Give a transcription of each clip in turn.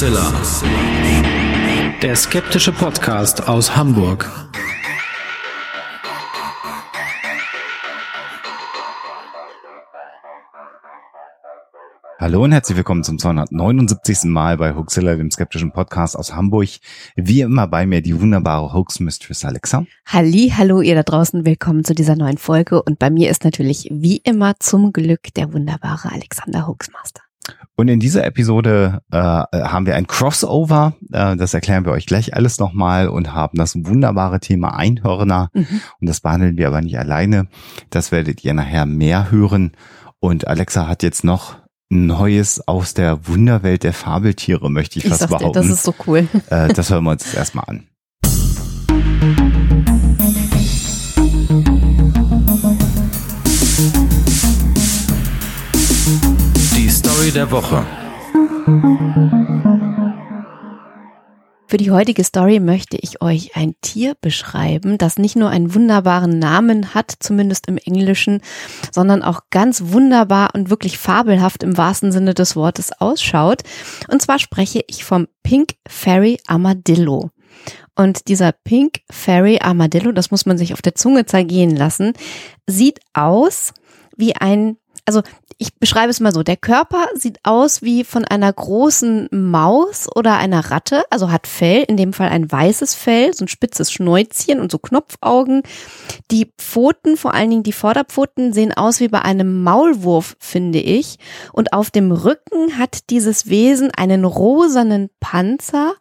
Hoaxilla. Der skeptische Podcast aus Hamburg. Hallo und herzlich willkommen zum 279. Mal bei Hoaxilla, dem skeptischen Podcast aus Hamburg. Wie immer bei mir die wunderbare Hoax Mistress Alexa. Halli, hallo ihr da draußen, willkommen zu dieser neuen Folge und bei mir ist natürlich wie immer zum Glück der wunderbare Alexander Hoaxmaster. Und in dieser Episode äh, haben wir ein Crossover, äh, das erklären wir euch gleich alles nochmal und haben das wunderbare Thema Einhörner. Mhm. Und das behandeln wir aber nicht alleine. Das werdet ihr nachher mehr hören. Und Alexa hat jetzt noch Neues aus der Wunderwelt der Fabeltiere, möchte ich, ich fast behaupten. Dir, das ist so cool. Äh, das hören wir uns jetzt erstmal an. Story der Woche. Für die heutige Story möchte ich euch ein Tier beschreiben, das nicht nur einen wunderbaren Namen hat, zumindest im Englischen, sondern auch ganz wunderbar und wirklich fabelhaft im wahrsten Sinne des Wortes ausschaut. Und zwar spreche ich vom Pink Fairy Armadillo. Und dieser Pink Fairy Armadillo, das muss man sich auf der Zunge zergehen lassen, sieht aus wie ein also ich beschreibe es mal so, der Körper sieht aus wie von einer großen Maus oder einer Ratte, also hat Fell, in dem Fall ein weißes Fell, so ein spitzes Schnäuzchen und so Knopfaugen. Die Pfoten, vor allen Dingen die Vorderpfoten, sehen aus wie bei einem Maulwurf, finde ich. Und auf dem Rücken hat dieses Wesen einen rosanen Panzer,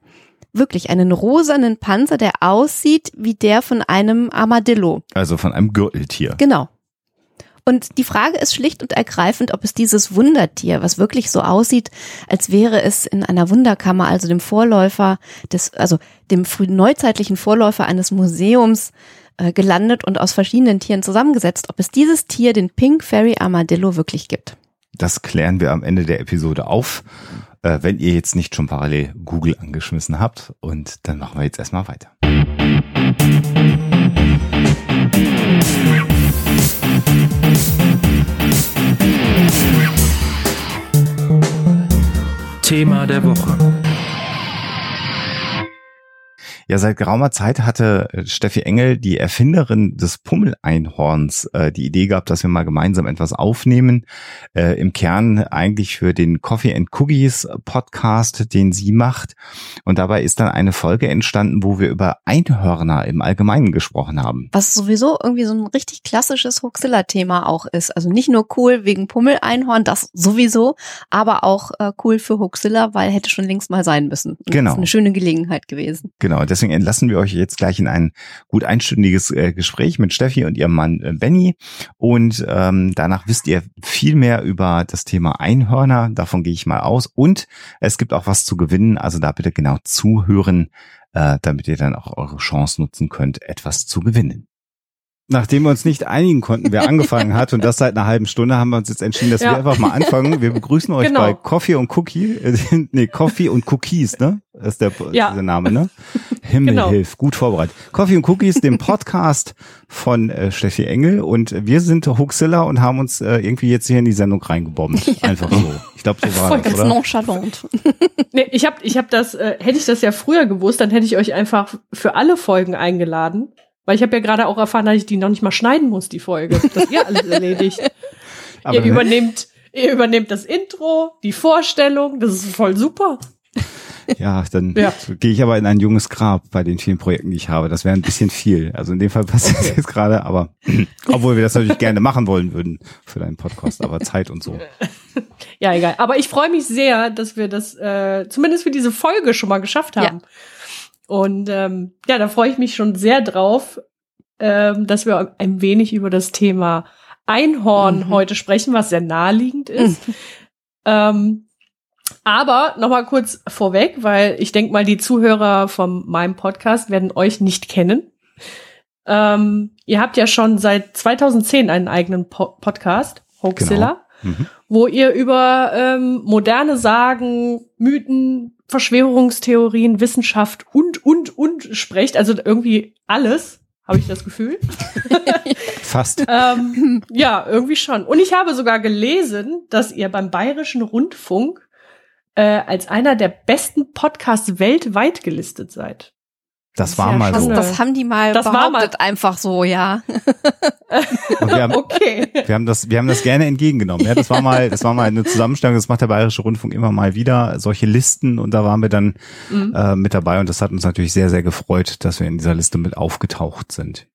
wirklich einen rosanen Panzer, der aussieht wie der von einem Armadillo. Also von einem Gürteltier. Genau. Und die Frage ist schlicht und ergreifend, ob es dieses Wundertier, was wirklich so aussieht, als wäre es in einer Wunderkammer, also dem Vorläufer des, also dem frühen neuzeitlichen Vorläufer eines Museums, äh, gelandet und aus verschiedenen Tieren zusammengesetzt, ob es dieses Tier, den Pink Fairy Armadillo, wirklich gibt. Das klären wir am Ende der Episode auf, äh, wenn ihr jetzt nicht schon parallel Google angeschmissen habt. Und dann machen wir jetzt erstmal weiter. Thema der Woche. Ja, seit geraumer Zeit hatte äh, Steffi Engel, die Erfinderin des Pummeleinhorns, äh, die Idee gehabt, dass wir mal gemeinsam etwas aufnehmen. Äh, Im Kern eigentlich für den Coffee and Cookies Podcast, den sie macht. Und dabei ist dann eine Folge entstanden, wo wir über Einhörner im Allgemeinen gesprochen haben. Was sowieso irgendwie so ein richtig klassisches Hoaxilla-Thema auch ist. Also nicht nur cool wegen Pummeleinhorn, das sowieso, aber auch cool für Hoaxilla, weil hätte schon längst mal sein müssen. Und genau. Das ist eine schöne Gelegenheit gewesen. Genau. Deswegen entlassen wir euch jetzt gleich in ein gut einstündiges äh, Gespräch mit Steffi und ihrem Mann äh, Benny. Und ähm, danach wisst ihr viel mehr über das Thema Einhörner. Davon gehe ich mal aus. Und es gibt auch was zu gewinnen. Also da bitte genau zuhören, äh, damit ihr dann auch eure Chance nutzen könnt, etwas zu gewinnen. Nachdem wir uns nicht einigen konnten, wer angefangen hat und das seit einer halben Stunde, haben wir uns jetzt entschieden, dass ja. wir einfach mal anfangen. Wir begrüßen euch genau. bei Coffee und Cookie, äh, nee, Coffee und Cookies, ne? Das ist der, ja. der Name, ne? Himmel genau. hilf, gut vorbereitet. Coffee und Cookies, dem Podcast von äh, Steffi Engel und wir sind Huxilla und haben uns äh, irgendwie jetzt hier in die Sendung reingebombt. Einfach so. Ich glaube, so war Voll das, ganz oder? nonchalant. nee, ich habe ich hab das, äh, hätte ich das ja früher gewusst, dann hätte ich euch einfach für alle Folgen eingeladen. Weil ich habe ja gerade auch erfahren, dass ich die noch nicht mal schneiden muss, die Folge. Das ist ja alles erledigt. Aber ihr übernehmt, ihr übernehmt das Intro, die Vorstellung, das ist voll super. Ja, dann ja. gehe ich aber in ein junges Grab bei den vielen Projekten, die ich habe. Das wäre ein bisschen viel. Also in dem Fall passiert es jetzt gerade, aber obwohl wir das natürlich gerne machen wollen würden für deinen Podcast, aber Zeit und so. Ja, egal. Aber ich freue mich sehr, dass wir das äh, zumindest für diese Folge schon mal geschafft haben. Ja. Und ähm, ja, da freue ich mich schon sehr drauf, ähm, dass wir ein wenig über das Thema Einhorn mhm. heute sprechen, was sehr naheliegend ist. Mhm. Ähm, aber nochmal kurz vorweg, weil ich denke mal, die Zuhörer von meinem Podcast werden euch nicht kennen. Ähm, ihr habt ja schon seit 2010 einen eigenen po Podcast, Hoaxilla, genau. mhm. wo ihr über ähm, moderne Sagen, Mythen, Verschwörungstheorien, Wissenschaft und, und, und sprecht. Also irgendwie alles, habe ich das Gefühl. Fast. ähm, ja, irgendwie schon. Und ich habe sogar gelesen, dass ihr beim Bayerischen Rundfunk äh, als einer der besten Podcasts weltweit gelistet seid. Das, war mal das, so. Das haben die mal Das war behauptet, mal- einfach so, ja. Und wir haben, Okay. wir haben das, wir haben das gerne entgegengenommen. Ja, das war mal, das war mal eine Zusammenstellung. Das macht der Bayerische Rundfunk immer mal wieder solche Listen und da waren wir dann Mhm. äh, mit dabei und das hat uns natürlich sehr, sehr gefreut, dass wir in dieser Liste mit aufgetaucht sind.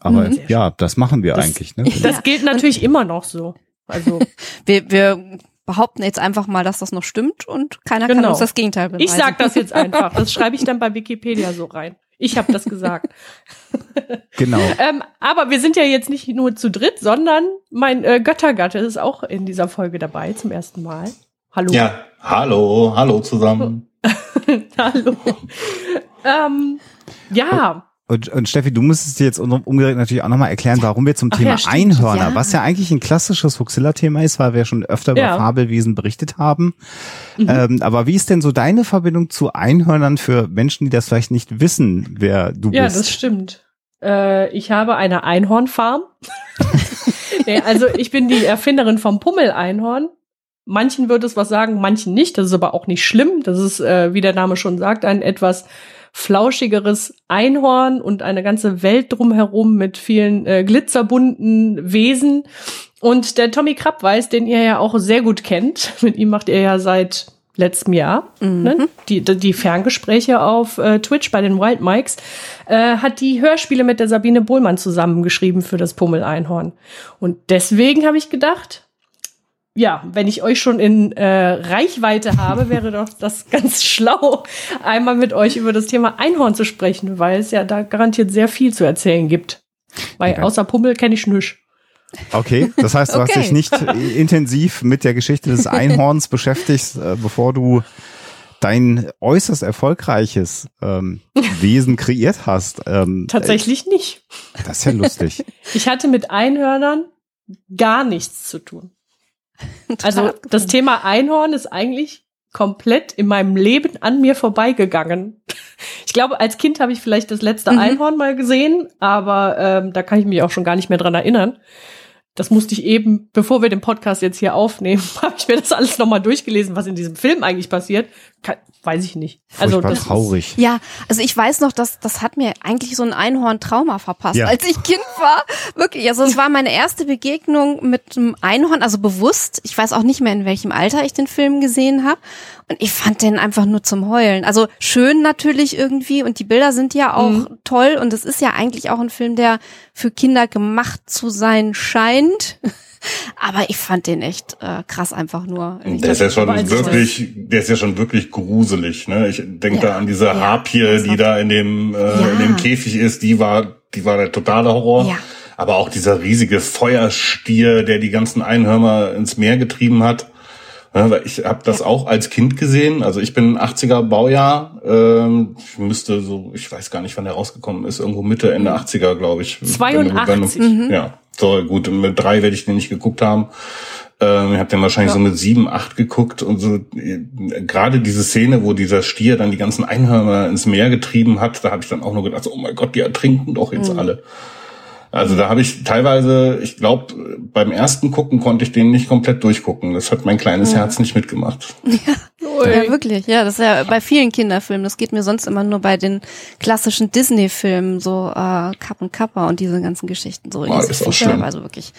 Aber Mhm. ja, das machen wir Das- eigentlich. Ne? Das gilt natürlich immer noch so. Also Wir, wir behaupten jetzt einfach mal, dass das noch stimmt und keiner kann Genau. uns das Gegenteil beweisen. ich sag das jetzt einfach. Das schreibe ich dann bei Wikipedia so rein. Ich habe das gesagt. Genau. Ähm, aber wir sind ja jetzt nicht nur zu dritt, sondern mein äh, Göttergatte ist auch in dieser Folge dabei zum ersten Mal. Hallo. Ja, hallo, hallo zusammen. Hallo. ähm, ja, Und, und Steffi, du müsstest dir jetzt um- umgerechnet natürlich auch nochmal erklären, warum wir zum Ach Thema ja, stimmt. Einhörner, Ja. was ja eigentlich ein klassisches Huxilla-Thema ist, weil wir schon öfter Ja. über Fabelwesen berichtet haben. Mhm. Ähm, aber wie ist denn so deine Verbindung zu Einhörnern für Menschen, die das vielleicht nicht wissen, wer du ja, bist? das stimmt. Äh, ich habe eine Einhornfarm. nee, also ich bin die Erfinderin vom Pummel-Einhorn. Manchen wird es was sagen, manchen nicht. Das ist aber auch nicht schlimm. Das ist, äh, wie der Name schon sagt, ein etwas flauschigeres Einhorn und eine ganze Welt drumherum mit vielen äh, glitzerbunten Wesen. Und der Tommy Krabweis, den ihr ja auch sehr gut kennt, mit ihm macht ihr ja seit letztem Jahr ne? die, die Ferngespräche auf äh, Twitch bei den Wild Mikes, äh, hat die Hörspiele mit der Sabine Bohlmann zusammengeschrieben für das Pummel-Einhorn. Und deswegen habe ich gedacht, ja, wenn ich euch schon in äh, Reichweite habe, wäre doch das ganz schlau, einmal mit euch über das Thema Einhorn zu sprechen, weil es ja da garantiert sehr viel zu erzählen gibt. Weil Okay. außer Pummel kenne ich nichts. Okay, das heißt, du hast Okay. dich nicht äh, intensiv mit der Geschichte des Einhorns beschäftigt, äh, bevor du dein äußerst erfolgreiches ähm, Wesen kreiert hast. Ähm, Tatsächlich nicht. Äh, das ist ja lustig. Ich hatte mit Einhörnern gar nichts zu tun. Also das Thema Einhorn ist eigentlich komplett in meinem Leben an mir vorbeigegangen. Ich glaube, als Kind habe ich vielleicht das letzte Mhm. Einhorn mal gesehen, aber ähm, da kann ich mich auch schon gar nicht mehr dran erinnern. Das musste ich eben, bevor wir den Podcast jetzt hier aufnehmen, habe ich mir das alles nochmal durchgelesen, was in diesem Film eigentlich passiert. Kann, weiß ich nicht. Also Furchtbar das ist- traurig. Ja, also ich weiß noch, dass das hat mir eigentlich so ein Einhorn-Trauma verpasst, Ja. als ich Kind war. Wirklich, also es war meine erste Begegnung mit einem Einhorn, also bewusst. Ich weiß auch nicht mehr, in welchem Alter ich den Film gesehen habe. Und ich fand den einfach nur zum Heulen. Also schön natürlich irgendwie und die Bilder sind ja auch Mhm. toll und es ist ja eigentlich auch ein Film, der für Kinder gemacht zu sein scheint. Aber ich fand den echt äh, krass einfach nur. Ich Der ist ja schon wirklich, der ist ja schon wirklich gruselig. Ne? Ich denke Ja, da an diese ja. Harpie, die da in dem, äh, Ja. in dem Käfig ist. Die war, die war der totale Horror. Ja. Aber auch dieser riesige Feuerstier, der die ganzen Einhörner ins Meer getrieben hat. Ja, weil ich habe das auch als Kind gesehen. Also ich bin 80er Baujahr. Ähm, ich müsste so, ich weiß gar nicht, wann der rausgekommen ist. Irgendwo Mitte, Ende 80er, glaube ich. Wenn du- wenn du- 82. Mhm. Ja, so gut. Mit drei werde ich den nicht geguckt haben. Ähm, ich habe den wahrscheinlich so mit sieben, acht geguckt und so. Gerade diese Szene, wo dieser Stier dann die ganzen Einhörner ins Meer getrieben hat, da habe ich dann auch nur gedacht, oh mein Gott, die ertrinken doch jetzt alle. Also da habe ich teilweise, ich glaube, beim ersten Gucken konnte ich den nicht komplett durchgucken. Das hat mein kleines Herz nicht mitgemacht. Ja, wirklich. Ja, das ist ja bei vielen Kinderfilmen. Das geht mir sonst immer nur bei den klassischen Disney-Filmen, so äh, Kapp und Kappa und diese ganzen Geschichten. So Oh, ist auch schlimm. Also wirklich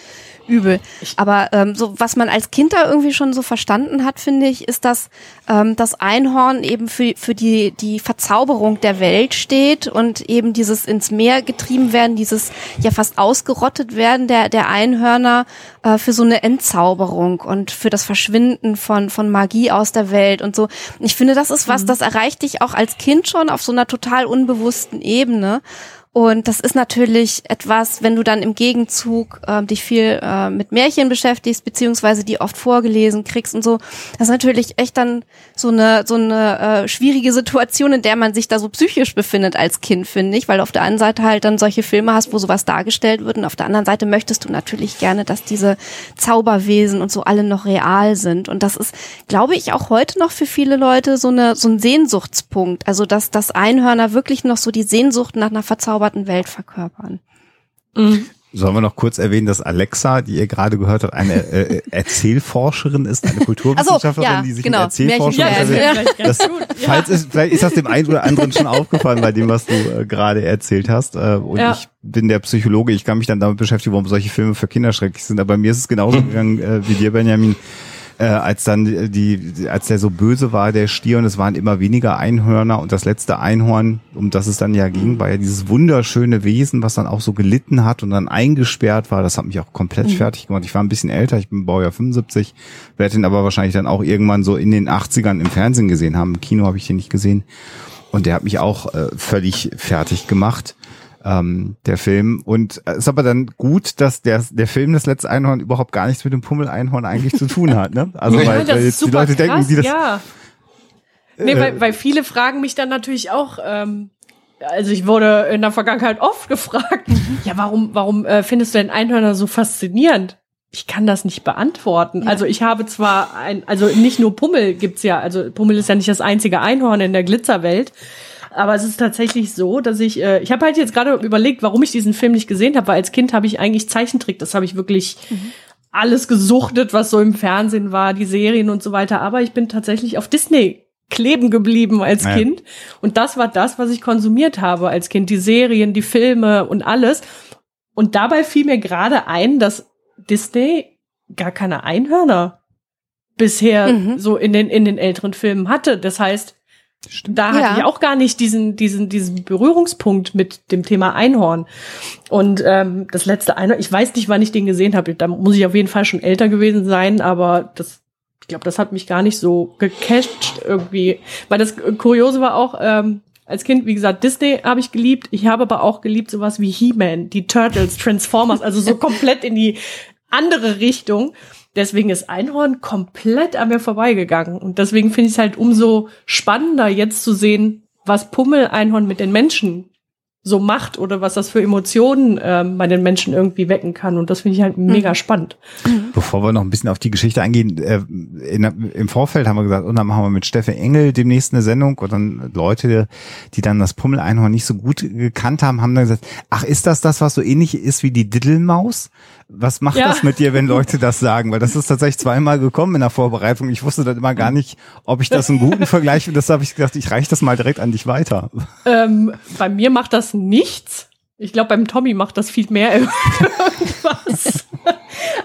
übel. Aber ähm, so was man als Kind da irgendwie schon so verstanden hat, finde ich, ist, dass ähm, das Einhorn eben für für die die Verzauberung der Welt steht und eben dieses ins Meer getrieben werden, dieses ja fast ausgerottet werden der der Einhörner äh, für so eine Entzauberung und für das Verschwinden von von Magie aus der Welt und so. Ich finde, das ist was, das erreicht dich auch als Kind schon auf so einer total unbewussten Ebene. Und das ist natürlich etwas, wenn du dann im Gegenzug äh, dich viel äh, mit Märchen beschäftigst, beziehungsweise die oft vorgelesen kriegst und so. Das ist natürlich echt dann so eine so eine äh, schwierige Situation, in der man sich da so psychisch befindet als Kind, finde ich, weil du auf der einen Seite halt dann solche Filme hast, wo sowas dargestellt wird und auf der anderen Seite möchtest du natürlich gerne, dass diese Zauberwesen und so alle noch real sind. Und das ist, glaube ich, auch heute noch für viele Leute so eine so ein Sehnsuchtspunkt. Also dass das Einhörner wirklich noch so die Sehnsucht nach einer verzauberten Welt verkörpern. Mhm. Sollen wir noch kurz erwähnen, dass Alexa, die ihr gerade gehört habt, eine äh, Erzählforscherin ist, eine Kulturwissenschaftlerin, so, ja, die sich genau. mit Erzählforschung Ja, also, das ja. falls ist, vielleicht ist das dem einen oder anderen schon aufgefallen bei dem, was du äh, gerade erzählt hast. Äh, und Ja. ich bin der Psychologe, ich kann mich dann damit beschäftigen, warum solche Filme für Kinder schrecklich sind. Aber mir ist es genauso gegangen äh, wie dir, Benjamin. Äh, als dann die, als der so böse war, der Stier, und es waren immer weniger Einhörner und das letzte Einhorn, um das es dann ja ging, war ja dieses wunderschöne Wesen, was dann auch so gelitten hat und dann eingesperrt war. Das hat mich auch komplett fertig gemacht. Ich war ein bisschen älter, ich bin Baujahr 75, werde ihn aber wahrscheinlich dann auch irgendwann so in den 80ern im Fernsehen gesehen haben. Im Kino habe ich den nicht gesehen. Und der hat mich auch äh, völlig fertig gemacht ähm, der Film. Und es ist aber dann gut, dass der, der Film Das letzte Einhorn überhaupt gar nichts mit dem Pummel-Einhorn eigentlich zu tun hat. Ne? Also Ja, weil, weil jetzt die Leute denken, krass, die das. ja. Nee, Äh, weil, weil viele fragen mich dann natürlich auch, ähm, also ich wurde in der Vergangenheit oft gefragt, ja, warum, warum äh, findest du denn Einhörner so faszinierend? Ich kann das nicht beantworten. Also ich habe zwar ein, also nicht nur Pummel gibt's ja, also Pummel ist ja nicht das einzige Einhorn in der Glitzerwelt. Aber es ist tatsächlich so, dass ich, äh, ich habe halt jetzt gerade überlegt, warum ich diesen Film nicht gesehen habe, weil als Kind habe ich eigentlich Zeichentrick, das habe ich wirklich alles gesuchtet, was so im Fernsehen war, die Serien und so weiter. Aber ich bin tatsächlich auf Disney kleben geblieben als Ja. Kind. Und das war das, was ich konsumiert habe als Kind. Die Serien, die Filme und alles. Und dabei fiel mir gerade ein, dass Disney gar keine Einhörner bisher Mhm. so in den, in den älteren Filmen hatte. Das heißt, da hatte Ja. ich auch gar nicht diesen, diesen, diesen Berührungspunkt mit dem Thema Einhorn. Und ähm, das letzte Einhorn, ich weiß nicht, wann ich den gesehen habe. Da muss ich auf jeden Fall schon älter gewesen sein, aber das, ich glaube, das hat mich gar nicht so gecatcht irgendwie. Weil das Kuriose war auch, ähm, als Kind, wie gesagt, Disney habe ich geliebt. Ich habe aber auch geliebt sowas wie He-Man, die Turtles, Transformers, also so komplett in die andere Richtung. Deswegen ist Einhorn komplett an mir vorbeigegangen. Und deswegen finde ich es halt umso spannender, jetzt zu sehen, was Pummel-Einhorn mit den Menschen so macht oder was das für Emotionen ähm, bei den Menschen irgendwie wecken kann. Und das finde ich halt mega spannend. Bevor wir noch ein bisschen auf die Geschichte eingehen, äh, in, im Vorfeld haben wir gesagt, und dann machen wir mit Steffi Engel demnächst eine Sendung und dann Leute, die dann das Pummel-Einhorn nicht so gut gekannt haben, haben dann gesagt, ach, ist das das, was so ähnlich ist wie die Diddelmaus? Was macht Ja. das mit dir, wenn Leute das sagen? Weil das ist tatsächlich zweimal gekommen in der Vorbereitung. Ich wusste dann immer gar nicht, ob ich das einen guten Vergleich finde. Deshalb habe ich gedacht, ich reiche das mal direkt an dich weiter. Ähm, bei mir macht das nichts. Ich glaube, beim Tommy macht das viel mehr irgendwas.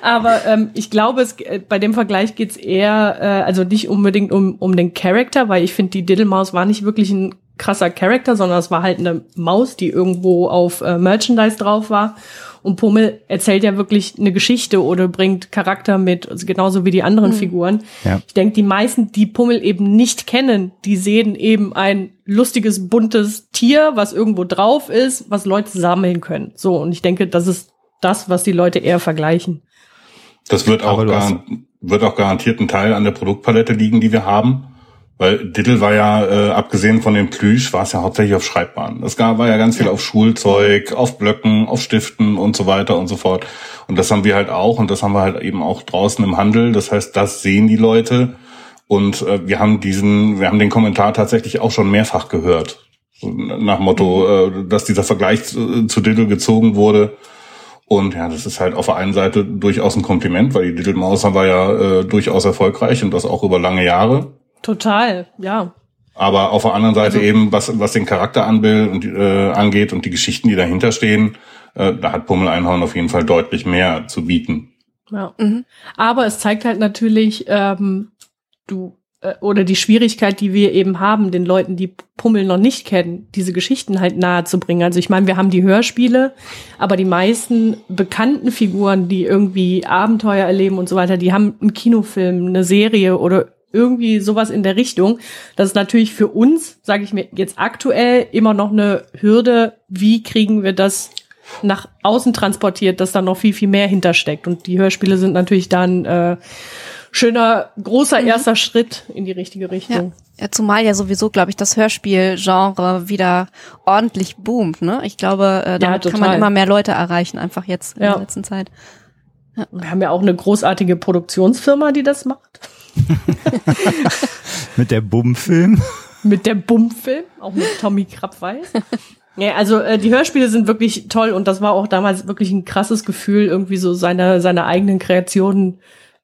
Aber ähm, ich glaube, es, äh, bei dem Vergleich geht's eher, äh, also nicht unbedingt um, um den Charakter, weil ich finde, die Diddlemaus war nicht wirklich ein krasser Charakter, sondern es war halt eine Maus, die irgendwo auf äh, Merchandise drauf war. Und Pummel erzählt ja wirklich eine Geschichte oder bringt Charakter mit, also genauso wie die anderen Figuren. Ja. Ich denke, die meisten, die Pummel eben nicht kennen, die sehen eben ein lustiges, buntes Tier, was irgendwo drauf ist, was Leute sammeln können. So, und ich denke, das ist das, was die Leute eher vergleichen. Das wird auch, garan wird auch garantiert ein Teil an der Produktpalette liegen, die wir haben. Weil Diddle war ja, äh, abgesehen von dem Plüsch, war es ja hauptsächlich auf Schreibbahn. Es gab, war ja ganz viel auf Schulzeug, auf Blöcken, auf Stiften und so weiter und so fort. Und das haben wir halt auch und das haben wir halt eben auch draußen im Handel. Das heißt, das sehen die Leute. Und äh, wir haben diesen, wir haben den Kommentar tatsächlich auch schon mehrfach gehört. Nach Motto, äh, dass dieser Vergleich zu, zu Diddle gezogen wurde. Und ja, das ist halt auf der einen Seite durchaus ein Kompliment, weil die Little Maus war ja äh, durchaus erfolgreich und das auch über lange Jahre. Total, ja. Aber auf der anderen Seite eben, was, was den Charakter anbild und, äh, angeht und die Geschichten, die dahinter stehen, äh, da hat Pummel Einhorn auf jeden Fall deutlich mehr zu bieten. Ja. Aber es zeigt halt natürlich, ähm, du äh, oder die Schwierigkeit, die wir eben haben, den Leuten, die Pummel noch nicht kennen, diese Geschichten halt nahe zu bringen. Also ich meine, wir haben die Hörspiele, aber die meisten bekannten Figuren, die irgendwie Abenteuer erleben und so weiter, die haben einen Kinofilm, eine Serie oder irgendwie sowas in der Richtung. Das ist natürlich für uns, sage ich mir jetzt aktuell, immer noch eine Hürde. Wie kriegen wir das nach außen transportiert, dass da noch viel, viel mehr hintersteckt. Und die Hörspiele sind natürlich dann äh, schöner, großer erster Schritt in die richtige Ja. Richtung. ja, zumal ja sowieso, glaube ich, das Hörspielgenre wieder ordentlich boomt. Ne? Ich glaube, äh, damit kann man immer mehr Leute erreichen, einfach jetzt in Ja. der letzten Zeit. Wir haben ja auch eine großartige Produktionsfirma, die das macht. Mit der Bumm-Film. Mit der Bum-Film, auch mit Tommy Krabweis. Ja, also äh, die Hörspiele sind wirklich toll und das war auch damals wirklich ein krasses Gefühl, irgendwie so seine, seine eigenen Kreationen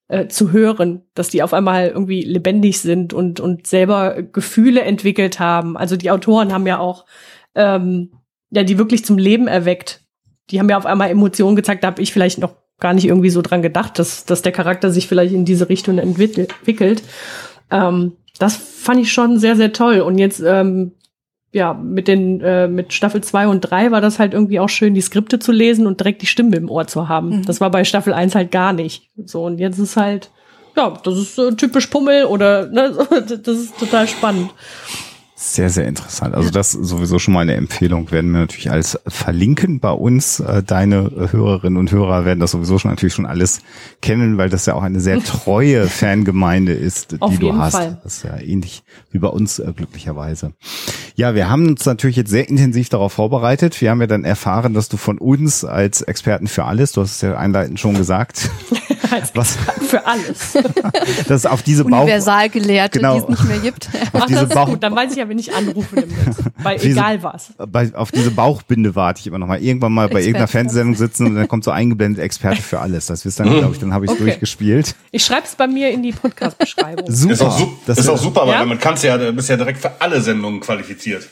äh, zu hören, dass die auf einmal irgendwie lebendig sind und, und selber Gefühle entwickelt haben. Also die Autoren haben ja auch ähm, ja die wirklich zum Leben erweckt. Die haben ja auf einmal Emotionen gezeigt, da habe ich vielleicht noch gar nicht irgendwie so dran gedacht, dass, dass der Charakter sich vielleicht in diese Richtung entwickelt. Ähm, das fand ich schon sehr, sehr toll. Und jetzt ähm, ja, mit den, äh, mit Staffel 2 und 3 war das halt irgendwie auch schön, die Skripte zu lesen und direkt die Stimme im Ohr zu haben. Mhm. Das war bei Staffel 1 halt gar nicht. So, und jetzt ist halt, ja, das ist äh, typisch Pummel oder, ne, das ist total spannend. Sehr, sehr interessant. Also das sowieso schon mal eine Empfehlung. Werden wir natürlich alles verlinken bei uns. Äh, deine Hörerinnen und Hörer werden das sowieso schon natürlich schon alles kennen, weil das ja auch eine sehr treue Fangemeinde ist, die du hast. Fall. Das ist ja ähnlich wie bei uns äh, glücklicherweise. Ja, wir haben uns natürlich jetzt sehr intensiv darauf vorbereitet. Wir haben ja dann erfahren, dass du von uns als Experten für alles, du hast es ja einleitend schon gesagt, was für alles, das auf diese Bauch Universalgelehrte, genau, die es nicht mehr gibt. Auf Ach, diese Bauch gut, dann weiß ich ja, wenn ich anrufe demnächst. Bei egal was. Bei, auf diese Bauchbinde warte ich immer noch mal. Irgendwann mal bei Experte irgendeiner Fernsehsendung sitzen und dann kommt so eingeblendet Experte für alles. Das wisst dann, glaube ich, dann habe ich es okay. durchgespielt. Ich schreibe es bei mir in die Podcast-Beschreibung. Super. Ist auch, su das ist auch super, weil ja? man kannst ja, du bist ja direkt für alle Sendungen qualifiziert.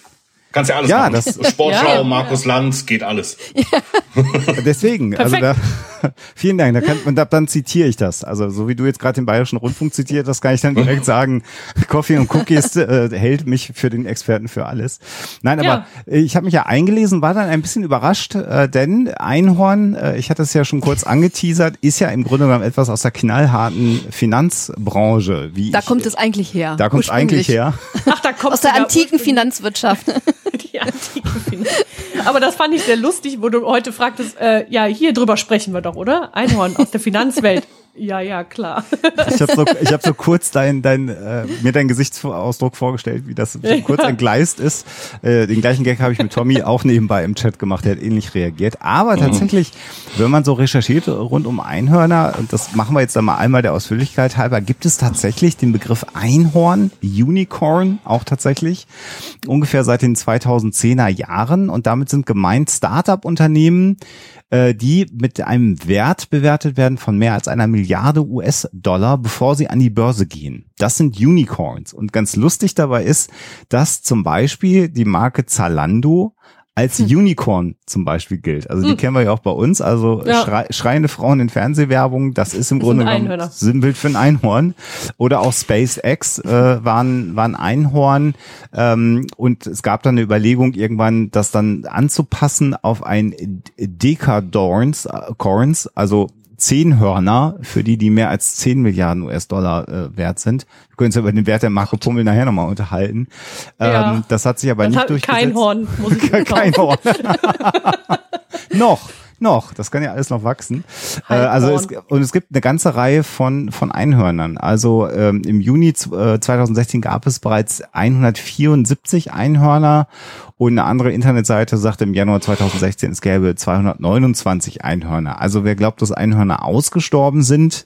Kannst ja alles ja, machen. Das, Sportschau, ja, Markus Lanz, geht alles. Ja. Deswegen, also da, vielen Dank. Da kann, und da, dann zitiere ich das. Also so wie du jetzt gerade den Bayerischen Rundfunk zitiert, das kann ich dann direkt sagen. Coffee und Cookies äh, hält mich für den Experten für alles. Nein, aber ja. ich habe mich ja eingelesen, war dann ein bisschen überrascht, äh, denn Einhorn, äh, ich hatte es ja schon kurz angeteasert, ist ja im Grunde genommen etwas aus der knallharten Finanzbranche. Wie da ich, kommt es eigentlich her. Da kommt es eigentlich her. Ach, da kommt aus der antiken Finanzwirtschaft. Die antike Finanzwirtschaft. Aber das fand ich sehr lustig, wo du heute fragtest, äh, ja, hier drüber sprechen wir doch, oder? Einhorn aus der Finanzwelt. Ja, ja, klar. Ich habe so, ich hab so kurz dein, dein, äh, mir deinen Gesichtsausdruck vorgestellt, wie das so kurz entgleist ist. Äh, den gleichen Gag habe ich mit Tommy auch nebenbei im Chat gemacht, der hat ähnlich reagiert. Aber mhm. tatsächlich, wenn man so recherchiert rund um Einhörner, und das machen wir jetzt einmal einmal der Ausführlichkeit halber, gibt es tatsächlich den Begriff Einhorn, Unicorn auch tatsächlich, ungefähr seit den 2010er Jahren. Und damit sind gemeint Startup-Unternehmen, äh, die mit einem Wert bewertet werden von mehr als einer Milliarde US-Dollar, bevor sie an die Börse gehen. Das sind Unicorns. Und ganz lustig dabei ist, dass zum Beispiel die Marke Zalando als hm. Unicorn zum Beispiel gilt. Also die hm. kennen wir ja auch bei uns. Also ja. schrei schreiende Frauen in Fernsehwerbung, das ist im das Grunde genommen Sinnbild für ein Einhorn. Oder auch SpaceX äh, waren, waren Einhorn. Ähm, und es gab dann eine Überlegung, irgendwann das dann anzupassen auf ein Decadorns, äh, Corns, also zehn Hörner, für die, die mehr als zehn Milliarden US-Dollar äh, wert sind. Wir können uns über den Wert der Marco Pummel nachher nochmal unterhalten. Ja. Ähm, das hat sich aber das nicht durchgesetzt. Kein Horn, muss ich Kein Horn. noch noch. Das kann ja alles noch wachsen. Äh, also es, und es gibt eine ganze Reihe von von Einhörnern. Also ähm, im Juni äh, 2016 gab es bereits 174 Einhörner und eine andere Internetseite sagte im Januar 2016, es gäbe 229 Einhörner. Also wer glaubt, dass Einhörner ausgestorben sind,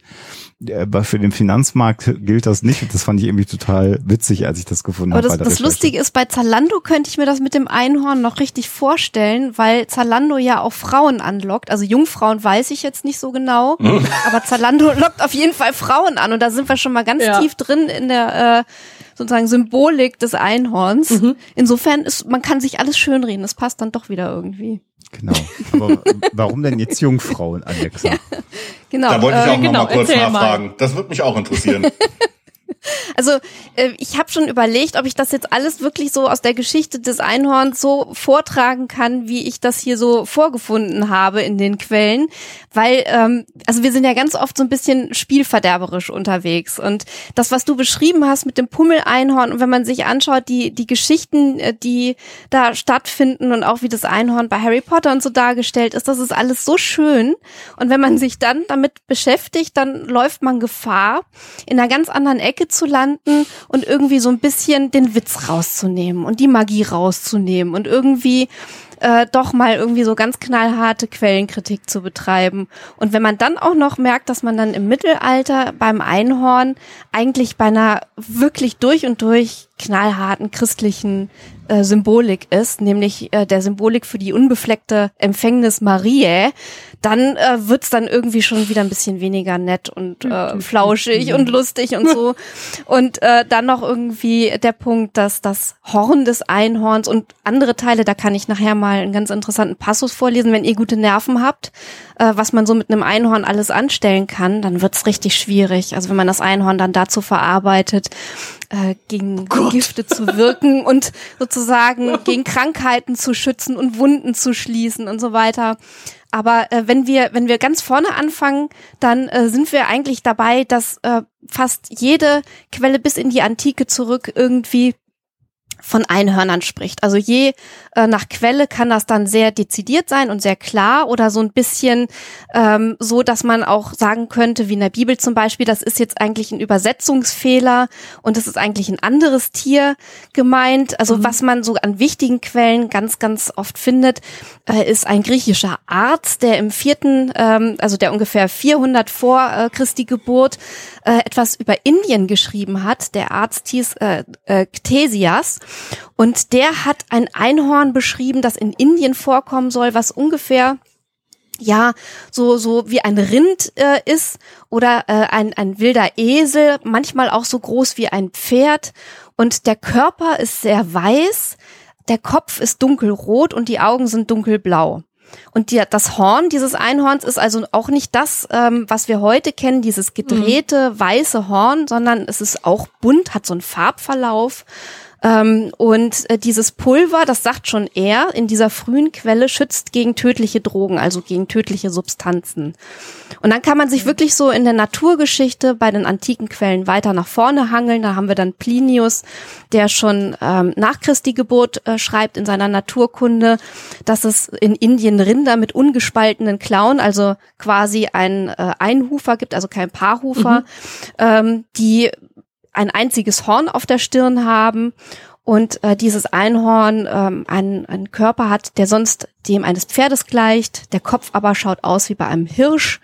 aber für den Finanzmarkt gilt das nicht. Das fand ich irgendwie total witzig, als ich das gefunden habe. Aber das, das Lustige ist, bei Zalando könnte ich mir das mit dem Einhorn noch richtig vorstellen, weil Zalando ja auch Frauen anlockt. Also Jungfrauen weiß ich jetzt nicht so genau, hm. aber Zalando lockt auf jeden Fall Frauen an und da sind wir schon mal ganz ja. tief drin in der äh, sozusagen Symbolik des Einhorns. Mhm. Insofern ist, man kann sich alles schönreden. Das passt dann doch wieder irgendwie. Genau. Aber warum denn jetzt Jungfrauen, Alexa? Ja, genau. Da wollte ich auch äh, noch genau, mal kurz nachfragen. Mal. Das würde mich auch interessieren. Also äh, ich habe schon überlegt, ob ich das jetzt alles wirklich so aus der Geschichte des Einhorns so vortragen kann, wie ich das hier so vorgefunden habe in den Quellen, weil ähm, also wir sind ja ganz oft so ein bisschen spielverderberisch unterwegs. Und das, was du beschrieben hast mit dem Pummel-Einhorn und wenn man sich anschaut, die die Geschichten, äh, die da stattfinden und auch wie das Einhorn bei Harry Potter und so dargestellt ist, das ist alles so schön. Und wenn man sich dann damit beschäftigt, dann läuft man Gefahr in einer ganz anderen Ecke zu landen und irgendwie so ein bisschen den Witz rauszunehmen und die Magie rauszunehmen und irgendwie äh, doch mal irgendwie so ganz knallharte Quellenkritik zu betreiben. Und wenn man dann auch noch merkt, dass man dann im Mittelalter beim Einhorn eigentlich bei einer wirklich durch und durch knallharten christlichen äh, Symbolik ist, nämlich äh, der Symbolik für die unbefleckte Empfängnis Mariä, dann äh, wird's dann irgendwie schon wieder ein bisschen weniger nett und äh, flauschig und lustig und so. Und äh, dann noch irgendwie der Punkt, dass das Horn des Einhorns und andere Teile, da kann ich nachher mal einen ganz interessanten Passus vorlesen, wenn ihr gute Nerven habt, äh, was man so mit einem Einhorn alles anstellen kann, dann wird's richtig schwierig. Also wenn man das Einhorn dann dazu verarbeitet, äh, gegen Gott. Gifte zu wirken und sozusagen gegen Krankheiten zu schützen und Wunden zu schließen und so weiter. Aber äh, wenn wir wenn wir ganz vorne anfangen, dann äh, sind wir eigentlich dabei, dass äh, fast jede Quelle bis in die Antike zurück irgendwie von Einhörnern spricht. Also je äh, nach Quelle kann das dann sehr dezidiert sein und sehr klar oder so ein bisschen ähm, so, dass man auch sagen könnte, wie in der Bibel zum Beispiel, das ist jetzt eigentlich ein Übersetzungsfehler und das ist eigentlich ein anderes Tier gemeint. Also was man so an wichtigen Quellen ganz, ganz oft findet, äh, ist ein griechischer Arzt, der im vierten, ähm, also der ungefähr 400 vor äh, Christi Geburt äh, etwas über Indien geschrieben hat. Der Arzt hieß äh, äh, Ctesias und der hat ein Einhorn beschrieben, das in Indien vorkommen soll, was ungefähr ja, so, so wie ein Rind äh, ist oder äh, ein, ein wilder Esel, manchmal auch so groß wie ein Pferd. Und der Körper ist sehr weiß, der Kopf ist dunkelrot und die Augen sind dunkelblau. Und die, das Horn dieses Einhorns ist also auch nicht das, ähm, was wir heute kennen, dieses gedrehte weiße Horn, sondern es ist auch bunt, hat so einen Farbverlauf. Ähm, und äh, dieses Pulver, das sagt schon er, in dieser frühen Quelle schützt gegen tödliche Drogen, also gegen tödliche Substanzen. Und dann kann man sich wirklich so in der Naturgeschichte bei den antiken Quellen weiter nach vorne hangeln. Da haben wir dann Plinius, der schon ähm, nach Christi Geburt äh, schreibt in seiner Naturkunde, dass es in Indien Rinder mit ungespaltenen Klauen, also quasi ein äh, Einhufer gibt, also kein Paarhufer, ähm, die ein einziges Horn auf der Stirn haben und äh, dieses Einhorn ähm, einen, einen Körper hat, der sonst dem eines Pferdes gleicht, der Kopf aber schaut aus wie bei einem Hirsch.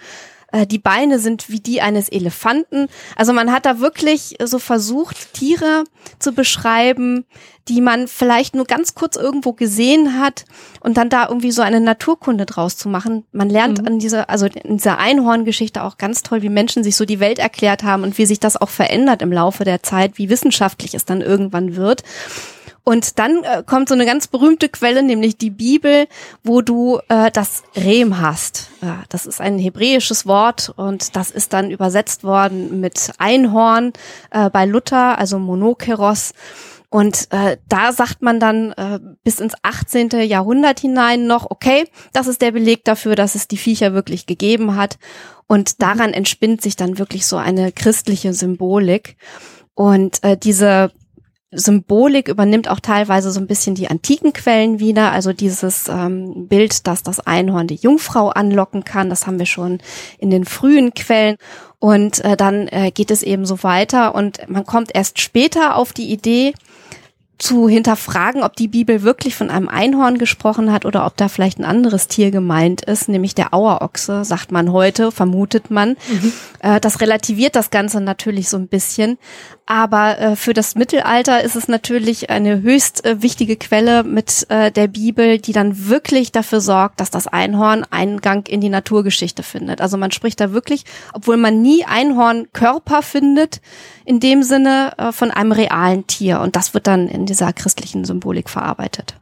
Äh, die Beine sind wie die eines Elefanten. Also man hat da wirklich so versucht, Tiere zu beschreiben, die man vielleicht nur ganz kurz irgendwo gesehen hat und dann da irgendwie so eine Naturkunde draus zu machen. Man lernt Mhm. an dieser, also in dieser Einhorngeschichte auch ganz toll, wie Menschen sich so die Welt erklärt haben und wie sich das auch verändert im Laufe der Zeit, wie wissenschaftlich es dann irgendwann wird. Und dann äh, kommt so eine ganz berühmte Quelle, nämlich die Bibel, wo du äh, das Rem hast. Ja, das ist ein hebräisches Wort und das ist dann übersetzt worden mit Einhorn äh, bei Luther, also Monokeros. Und äh, da sagt man dann äh, bis ins 18. Jahrhundert hinein noch, okay, das ist der Beleg dafür, dass es die Viecher wirklich gegeben hat. Und daran entspinnt sich dann wirklich so eine christliche Symbolik. Und äh, diese Symbolik übernimmt auch teilweise so ein bisschen die antiken Quellen wieder. Also dieses ähm, Bild, dass das Einhorn die Jungfrau anlocken kann, das haben wir schon in den frühen Quellen. Und äh, dann äh, geht es eben so weiter und man kommt erst später auf die Idee, zu hinterfragen, ob die Bibel wirklich von einem Einhorn gesprochen hat oder ob da vielleicht ein anderes Tier gemeint ist, nämlich der Auerochse, sagt man heute, vermutet man. Äh, das relativiert das Ganze natürlich so ein bisschen. Aber äh, für das Mittelalter ist es natürlich eine höchst äh, wichtige Quelle mit äh, der Bibel, die dann wirklich dafür sorgt, dass das Einhorn Eingang in die Naturgeschichte findet. Also man spricht da wirklich, obwohl man nie Einhornkörper findet, in dem Sinne äh, von einem realen Tier. Und das wird dann in dieser christlichen Symbolik verarbeitet.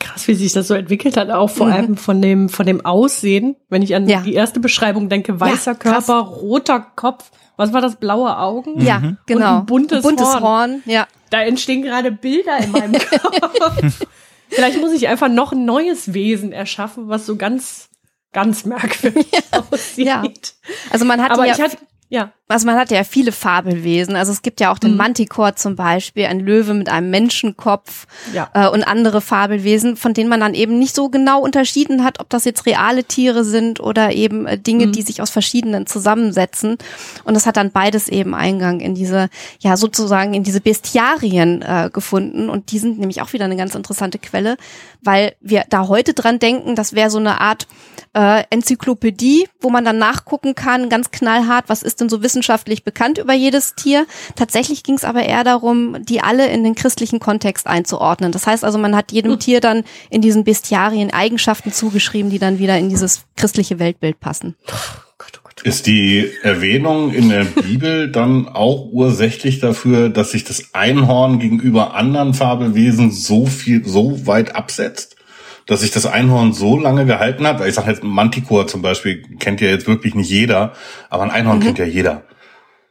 Krass, wie sich das so entwickelt hat, auch vor Mhm. allem von dem, von dem Aussehen. Wenn ich an Ja. die erste Beschreibung denke, weißer Ja. Körper, roter Kopf. Was war das? Blaue Augen? Ja, Mhm. genau. Und ein buntes Horn. Horn. Ja. Da entstehen gerade Bilder in meinem Kopf. Vielleicht muss ich einfach noch ein neues Wesen erschaffen, was so ganz, ganz merkwürdig aussieht. Ja. Also man hat Aber ja ich hatte, ja. Also man hat ja viele Fabelwesen. Also es gibt ja auch den Mhm. Manticore zum Beispiel, ein Löwe mit einem Menschenkopf Ja. äh, und andere Fabelwesen, von denen man dann eben nicht so genau unterschieden hat, ob das jetzt reale Tiere sind oder eben äh, Dinge, Mhm. die sich aus verschiedenen zusammensetzen. Und das hat dann beides eben Eingang in diese, ja sozusagen in diese Bestiarien äh, gefunden. Und die sind nämlich auch wieder eine ganz interessante Quelle, weil wir da heute dran denken, das wäre so eine Art äh, Enzyklopädie, wo man dann nachgucken kann, ganz knallhart, was ist denn so wissenschaftlich wissenschaftlich bekannt über jedes Tier. Tatsächlich ging es aber eher darum, die alle in den christlichen Kontext einzuordnen. Das heißt also, man hat jedem mhm. Tier dann in diesen Bestiarien Eigenschaften zugeschrieben, die dann wieder in dieses christliche Weltbild passen. Ist die Erwähnung in der Bibel dann auch ursächlich dafür, dass sich das Einhorn gegenüber anderen Fabelwesen so viel, so weit absetzt? Dass sich das Einhorn so lange gehalten hat? Weil ich sage jetzt, Manticore zum Beispiel kennt ja jetzt wirklich nicht jeder, aber ein Einhorn mhm. kennt ja jeder.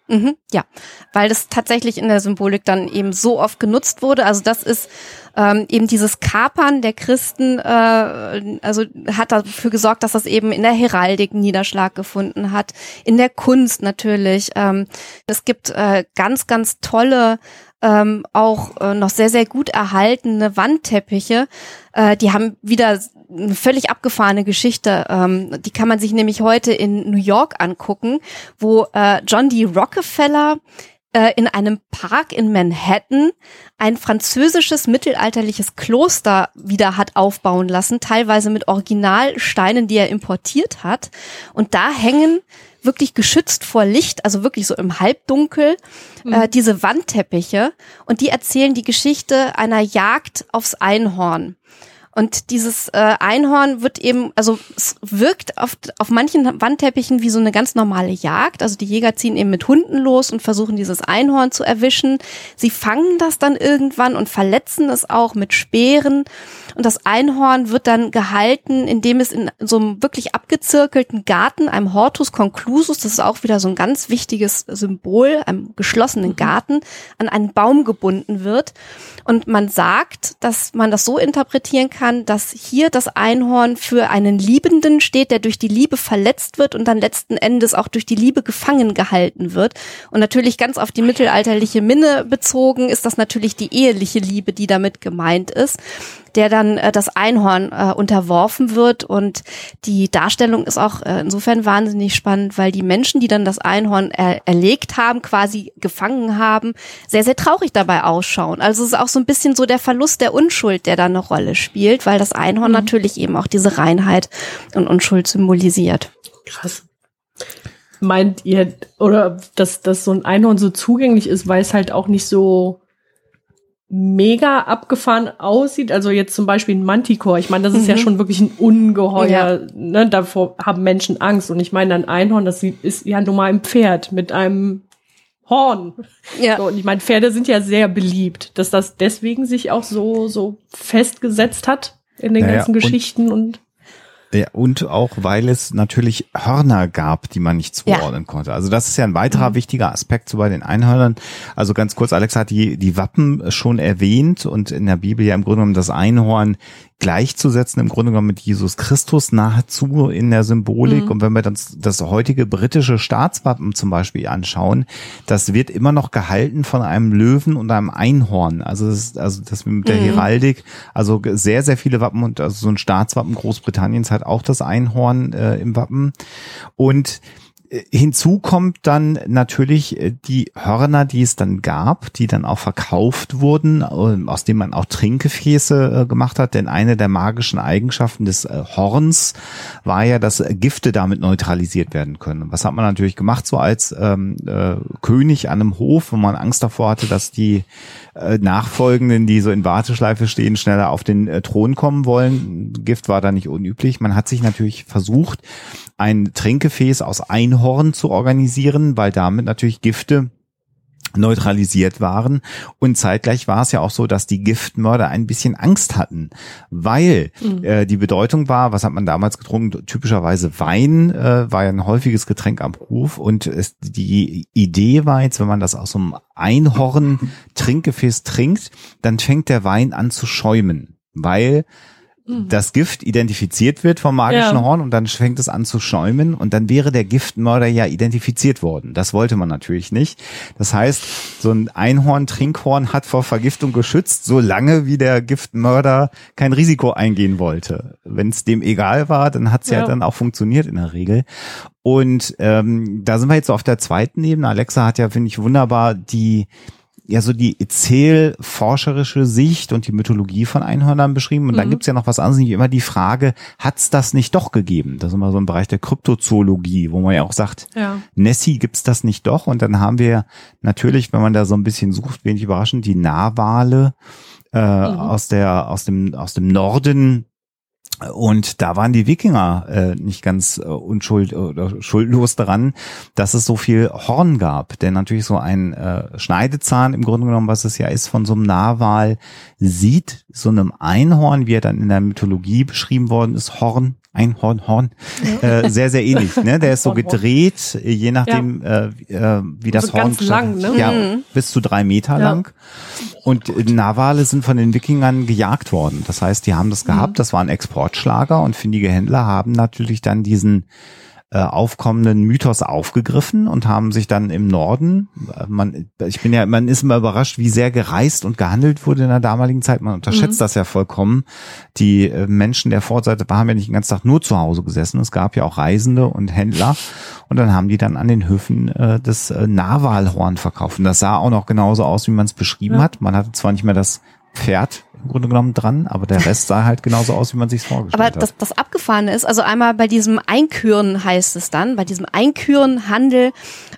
Mhm, ja, weil das tatsächlich in der Symbolik dann eben so oft genutzt wurde. Also das ist ähm, eben dieses Kapern der Christen, äh, also hat dafür gesorgt, dass das eben in der Heraldik Niederschlag gefunden hat, in der Kunst natürlich. Ähm, es gibt äh, ganz, ganz tolle ähm, auch äh, noch sehr, sehr gut erhaltene Wandteppiche. Äh, die haben wieder eine völlig abgefahrene Geschichte. Ähm, die kann man sich nämlich heute in New York angucken, wo äh, John D. Rockefeller äh, in einem Park in Manhattan ein französisches mittelalterliches Kloster wieder hat aufbauen lassen, teilweise mit Originalsteinen, die er importiert hat. Und da hängen wirklich geschützt vor Licht, also wirklich so im Halbdunkel, mhm. äh, diese Wandteppiche. Und die erzählen die Geschichte einer Jagd aufs Einhorn. Und dieses äh, Einhorn wird eben, also es wirkt auf, auf manchen Wandteppichen wie so eine ganz normale Jagd. Also die Jäger ziehen eben mit Hunden los und versuchen dieses Einhorn zu erwischen. Sie fangen das dann irgendwann und verletzen es auch mit Speeren. Und das Einhorn wird dann gehalten, indem es in so einem wirklich abgezirkelten Garten, einem Hortus conclusus, das ist auch wieder so ein ganz wichtiges Symbol, einem geschlossenen mhm. Garten, an einen Baum gebunden wird. Und man sagt, dass man das so interpretieren kann, kann, dass hier das Einhorn für einen Liebenden steht, der durch die Liebe verletzt wird und dann letzten Endes auch durch die Liebe gefangen gehalten wird. Und natürlich ganz auf die mittelalterliche Minne bezogen ist das natürlich die eheliche Liebe, die damit gemeint ist der dann äh, das Einhorn äh, unterworfen wird. Und die Darstellung ist auch äh, insofern wahnsinnig spannend, weil die Menschen, die dann das Einhorn er erlegt haben, quasi gefangen haben, sehr, sehr traurig dabei ausschauen. Also es ist auch so ein bisschen so der Verlust der Unschuld, der da eine Rolle spielt, weil das Einhorn mhm. natürlich eben auch diese Reinheit und Unschuld symbolisiert. Krass. Meint ihr, oder dass, dass so ein Einhorn so zugänglich ist, weil es halt auch nicht so mega abgefahren aussieht. Also jetzt zum Beispiel ein Manticore. Ich meine, das ist mhm. ja schon wirklich ein Ungeheuer. Ja. Ne? Davor haben Menschen Angst. Und ich meine, ein Einhorn, das ist ja nun mal ein Pferd mit einem Horn. Ja. So, und ich meine, Pferde sind ja sehr beliebt, dass das deswegen sich auch so, so festgesetzt hat in den naja, ganzen Geschichten und, und ja, und auch, weil es natürlich Hörner gab, die man nicht zuordnen ja. konnte. Also das ist ja ein weiterer mhm. wichtiger Aspekt so bei den Einhörnern. Also ganz kurz, Alex hat die, die Wappen schon erwähnt und in der Bibel ja im Grunde genommen das Einhorn gleichzusetzen, im Grunde genommen mit Jesus Christus nahezu in der Symbolik. Mhm. Und wenn wir dann das heutige britische Staatswappen zum Beispiel anschauen, das wird immer noch gehalten von einem Löwen und einem Einhorn. Also das, ist, also das mit der mhm. Heraldik, also sehr, sehr viele Wappen und also so ein Staatswappen Großbritanniens hat auch das Einhorn äh, im Wappen. Und Hinzu kommt dann natürlich äh, die Hörner, die es dann gab, die dann auch verkauft wurden, äh, aus denen man auch Trinkgefäße äh, gemacht hat. Denn eine der magischen Eigenschaften des Horns war ja, dass Gifte damit neutralisiert werden können. Was hat man natürlich gemacht, so als ähm, äh, König an einem Hof, wo man Angst davor hatte, dass die äh, Nachfolgenden, die so in Warteschleife stehen, schneller auf den äh, Thron kommen wollen. Gift war da nicht unüblich. Man hat sich natürlich versucht, ein Trinkgefäß aus Einhorn zu organisieren, weil damit natürlich Gifte neutralisiert waren. Und zeitgleich war es ja auch so, dass die Giftmörder ein bisschen Angst hatten, weil mhm. äh, die Bedeutung war, was hat man damals getrunken? Typischerweise Wein äh, war ja ein häufiges Getränk am Hof und es, die Idee war jetzt, wenn man das aus so einem Einhorn-Trinkgefäß trinkt, dann fängt der Wein an zu schäumen, weil. Das Gift identifiziert wird vom magischen ja. Horn und dann fängt es an zu schäumen und dann wäre der Giftmörder ja identifiziert worden. Das wollte man natürlich nicht. Das heißt, so ein Einhorn-Trinkhorn hat vor Vergiftung geschützt, solange wie der Giftmörder kein Risiko eingehen wollte. Wenn es dem egal war, dann hat es ja. ja dann auch funktioniert in der Regel. Und ähm, da sind wir jetzt auf der zweiten Ebene. Alexa hat ja, finde ich, wunderbar die ja so die erzählforscherische Sicht und die Mythologie von Einhörnern beschrieben. Und mhm. dann gibt's ja noch was anderes, nämlich immer die Frage, hat's das nicht doch gegeben? Das ist immer so ein Bereich der Kryptozoologie, wo man ja auch sagt, ja. Nessie gibt's das nicht doch? Und dann haben wir natürlich, wenn man da so ein bisschen sucht, wenig überraschend, die Narwale äh, mhm. aus der aus dem aus dem Norden und da waren die Wikinger äh, nicht ganz äh, unschuld oder schuldlos daran, dass es so viel Horn gab. Denn natürlich so ein äh, Schneidezahn im Grunde genommen, was es ja ist, von so einem Narwal, sieht so einem Einhorn, wie er dann in der Mythologie beschrieben worden ist, Horn, Einhorn, Horn, äh, sehr, sehr ähnlich. Ne? Der ist so gedreht, je nachdem, ja. äh, äh wie das so Horn ganz lang, ne? Ja, mhm. bis zu drei Meter ja. lang. Und Narwale sind von den Wikingern gejagt worden. Das heißt, die haben das gehabt, mhm. das war ein Exportschlager und findige Händler haben natürlich dann diesen äh, aufkommenden Mythos aufgegriffen und haben sich dann im Norden, äh, man, ich bin ja, man ist immer überrascht, wie sehr gereist und gehandelt wurde in der damaligen Zeit. Man unterschätzt mhm. das ja vollkommen. Die äh, Menschen der Vorseite haben ja nicht den ganzen Tag nur zu Hause gesessen. Es gab ja auch Reisende und Händler. Und dann haben die dann an den Höfen äh, das äh, Narwalhorn verkauft. Und das sah auch noch genauso aus, wie man es beschrieben ja. hat. Man hatte zwar nicht mehr das Pferd im Grunde genommen dran, aber der Rest sah halt genauso aus, wie man sich vorgestellt hat. Aber das, das Abgefahrene ist, also einmal bei diesem Einküren heißt es dann, bei diesem Einkürenhandel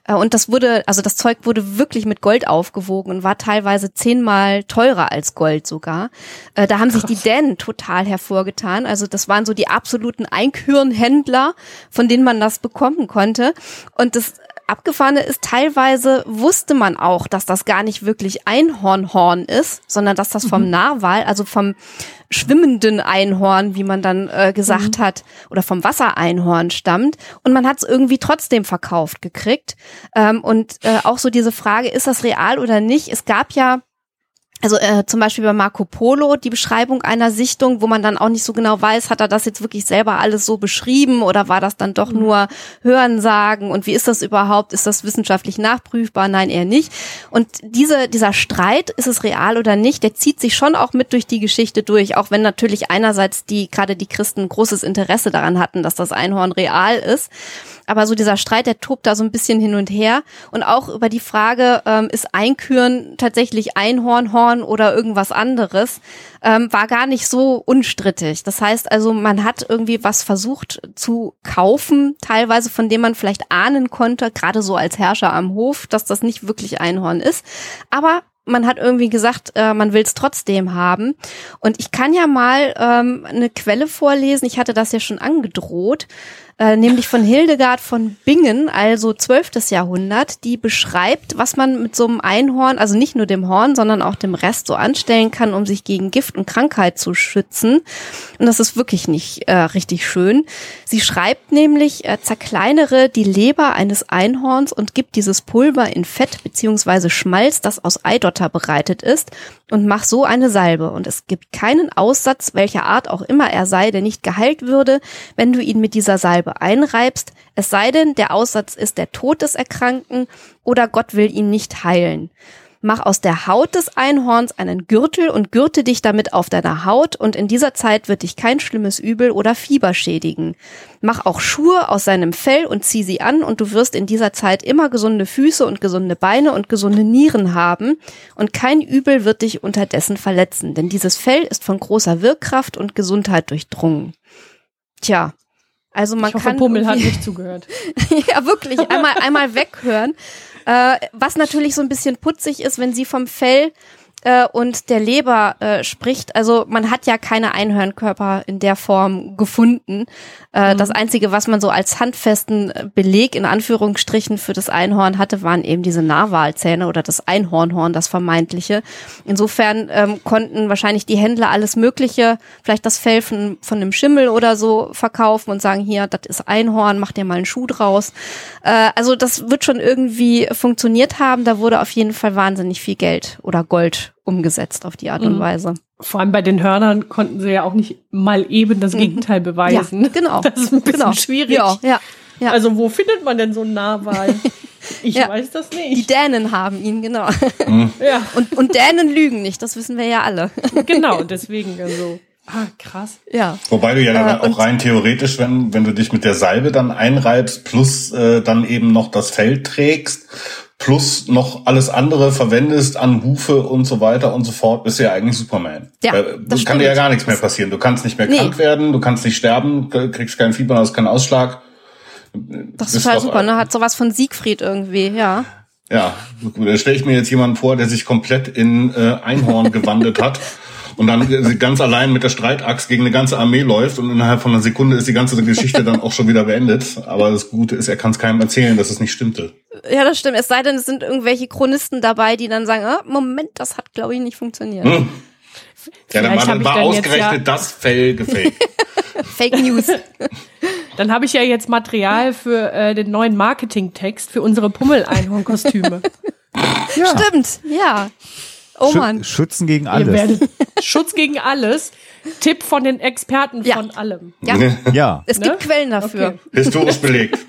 äh, und das wurde, also das Zeug wurde wirklich mit Gold aufgewogen und war teilweise zehnmal teurer als Gold sogar. Äh, da haben Krass. sich die Dänen total hervorgetan. Also das waren so die absoluten Einkürenhändler, von denen man das bekommen konnte. Und das Abgefahrene ist, teilweise wusste man auch, dass das gar nicht wirklich Einhornhorn ist, sondern dass das vom mhm. Narwal, also vom schwimmenden Einhorn, wie man dann äh, gesagt mhm. hat, oder vom Wassereinhorn stammt. Und man hat es irgendwie trotzdem verkauft gekriegt. Ähm, und äh, auch so diese Frage, ist das real oder nicht? Es gab ja also äh, zum Beispiel bei Marco Polo die Beschreibung einer Sichtung, wo man dann auch nicht so genau weiß, hat er das jetzt wirklich selber alles so beschrieben oder war das dann doch mhm. nur Hörensagen und wie ist das überhaupt? Ist das wissenschaftlich nachprüfbar? Nein, eher nicht. Und diese, dieser Streit, ist es real oder nicht, der zieht sich schon auch mit durch die Geschichte durch, auch wenn natürlich einerseits die, gerade die Christen großes Interesse daran hatten, dass das Einhorn real ist. Aber so dieser Streit, der tobt da so ein bisschen hin und her. Und auch über die Frage, ähm, ist Einküren tatsächlich Einhornhorn oder irgendwas anderes, ähm, war gar nicht so unstrittig. Das heißt also, man hat irgendwie was versucht zu kaufen, teilweise von dem man vielleicht ahnen konnte, gerade so als Herrscher am Hof, dass das nicht wirklich Einhorn ist. Aber man hat irgendwie gesagt, äh, man will es trotzdem haben. Und ich kann ja mal ähm, eine Quelle vorlesen. Ich hatte das ja schon angedroht äh, nämlich von Hildegard von Bingen, also 12. Jahrhundert, die beschreibt, was man mit so einem Einhorn, also nicht nur dem Horn, sondern auch dem Rest so anstellen kann, um sich gegen Gift und Krankheit zu schützen. Und das ist wirklich nicht äh, richtig schön. Sie schreibt nämlich, äh, zerkleinere die Leber eines Einhorns und gib dieses Pulver in Fett beziehungsweise Schmalz, das aus Eidotter bereitet ist, und mach so eine Salbe. Und es gibt keinen Aussatz, welcher Art auch immer er sei, der nicht geheilt würde, wenn du ihn mit dieser Salbe einreibst, es sei denn, der Aussatz ist der Tod des Erkrankten oder Gott will ihn nicht heilen. Mach aus der Haut des Einhorns einen Gürtel und gürte dich damit auf deiner Haut und in dieser Zeit wird dich kein schlimmes Übel oder Fieber schädigen. Mach auch Schuhe aus seinem Fell und zieh sie an und du wirst in dieser Zeit immer gesunde Füße und gesunde Beine und gesunde Nieren haben und kein Übel wird dich unterdessen verletzen, denn dieses Fell ist von großer Wirkkraft und Gesundheit durchdrungen. Tja, also man ich hoffe, kann. Pummel hat nicht zugehört. ja, wirklich. Einmal, einmal weghören. Äh, was natürlich so ein bisschen putzig ist, wenn sie vom Fell äh, und der Leber äh, spricht. Also man hat ja keine Einhörnkörper in der Form gefunden. Äh, mhm. Das Einzige, was man so als handfesten Beleg in Anführungsstrichen für das Einhorn hatte, waren eben diese Narwalzähne oder das Einhornhorn, das vermeintliche. Insofern ähm, konnten wahrscheinlich die Händler alles Mögliche, vielleicht das Fell von, von einem Schimmel oder so verkaufen und sagen, hier, das ist Einhorn, mach dir mal einen Schuh draus. Äh, also das wird schon irgendwie funktioniert haben. Da wurde auf jeden Fall wahnsinnig viel Geld oder Gold umgesetzt auf die Art und mhm. Weise. Vor allem bei den Hörnern konnten sie ja auch nicht mal eben das mhm. Gegenteil beweisen. Ja, genau. Das ist ein bisschen genau. schwierig. Ja, ja, ja. Also wo findet man denn so einen Narwal? Ich ja. weiß das nicht. Die Dänen haben ihn, genau. Mhm. Ja. Und, und Dänen lügen nicht, das wissen wir ja alle. Genau, deswegen also. Ah, krass. Ja. Wobei du ja dann äh, auch rein theoretisch, wenn, wenn du dich mit der Salbe dann einreibst, plus äh, dann eben noch das Fell trägst, plus noch alles andere verwendest an Hufe und so weiter und so fort, bist du ja eigentlich Superman. Ja, Weil, das kann dir ja gar nichts mehr passieren. Du kannst nicht mehr Nee. krank werden, du kannst nicht sterben, kriegst keinen Fieber, hast keinen Ausschlag. Das ist total super, ne? Hat sowas von Siegfried irgendwie, ja. Ja, da stelle ich mir jetzt jemanden vor, der sich komplett in äh, Einhorn gewandelt hat und dann äh, ganz allein mit der Streitaxt gegen eine ganze Armee läuft und innerhalb von einer Sekunde ist die ganze Geschichte dann auch schon wieder beendet. Aber das Gute ist, er kann es keinem erzählen, dass es nicht stimmte. Ja, das stimmt. Es sei denn, es sind irgendwelche Chronisten dabei, die dann sagen, ah, Moment, das hat, glaube ich, nicht funktioniert. Hm. Ja, dann Vielleicht war, war ausgerechnet ja- das Fell gefaked. Fake News. Dann habe ich ja jetzt Material für äh, den neuen Marketingtext für unsere Pummel-Einhorn-Kostüme. Stimmt, ja. Oh Mann. Schützen gegen alles. Schutz gegen alles. Tipp von den Experten Ja. von allem. Ja, Ja. es gibt Ne? Quellen dafür. Okay. Historisch belegt.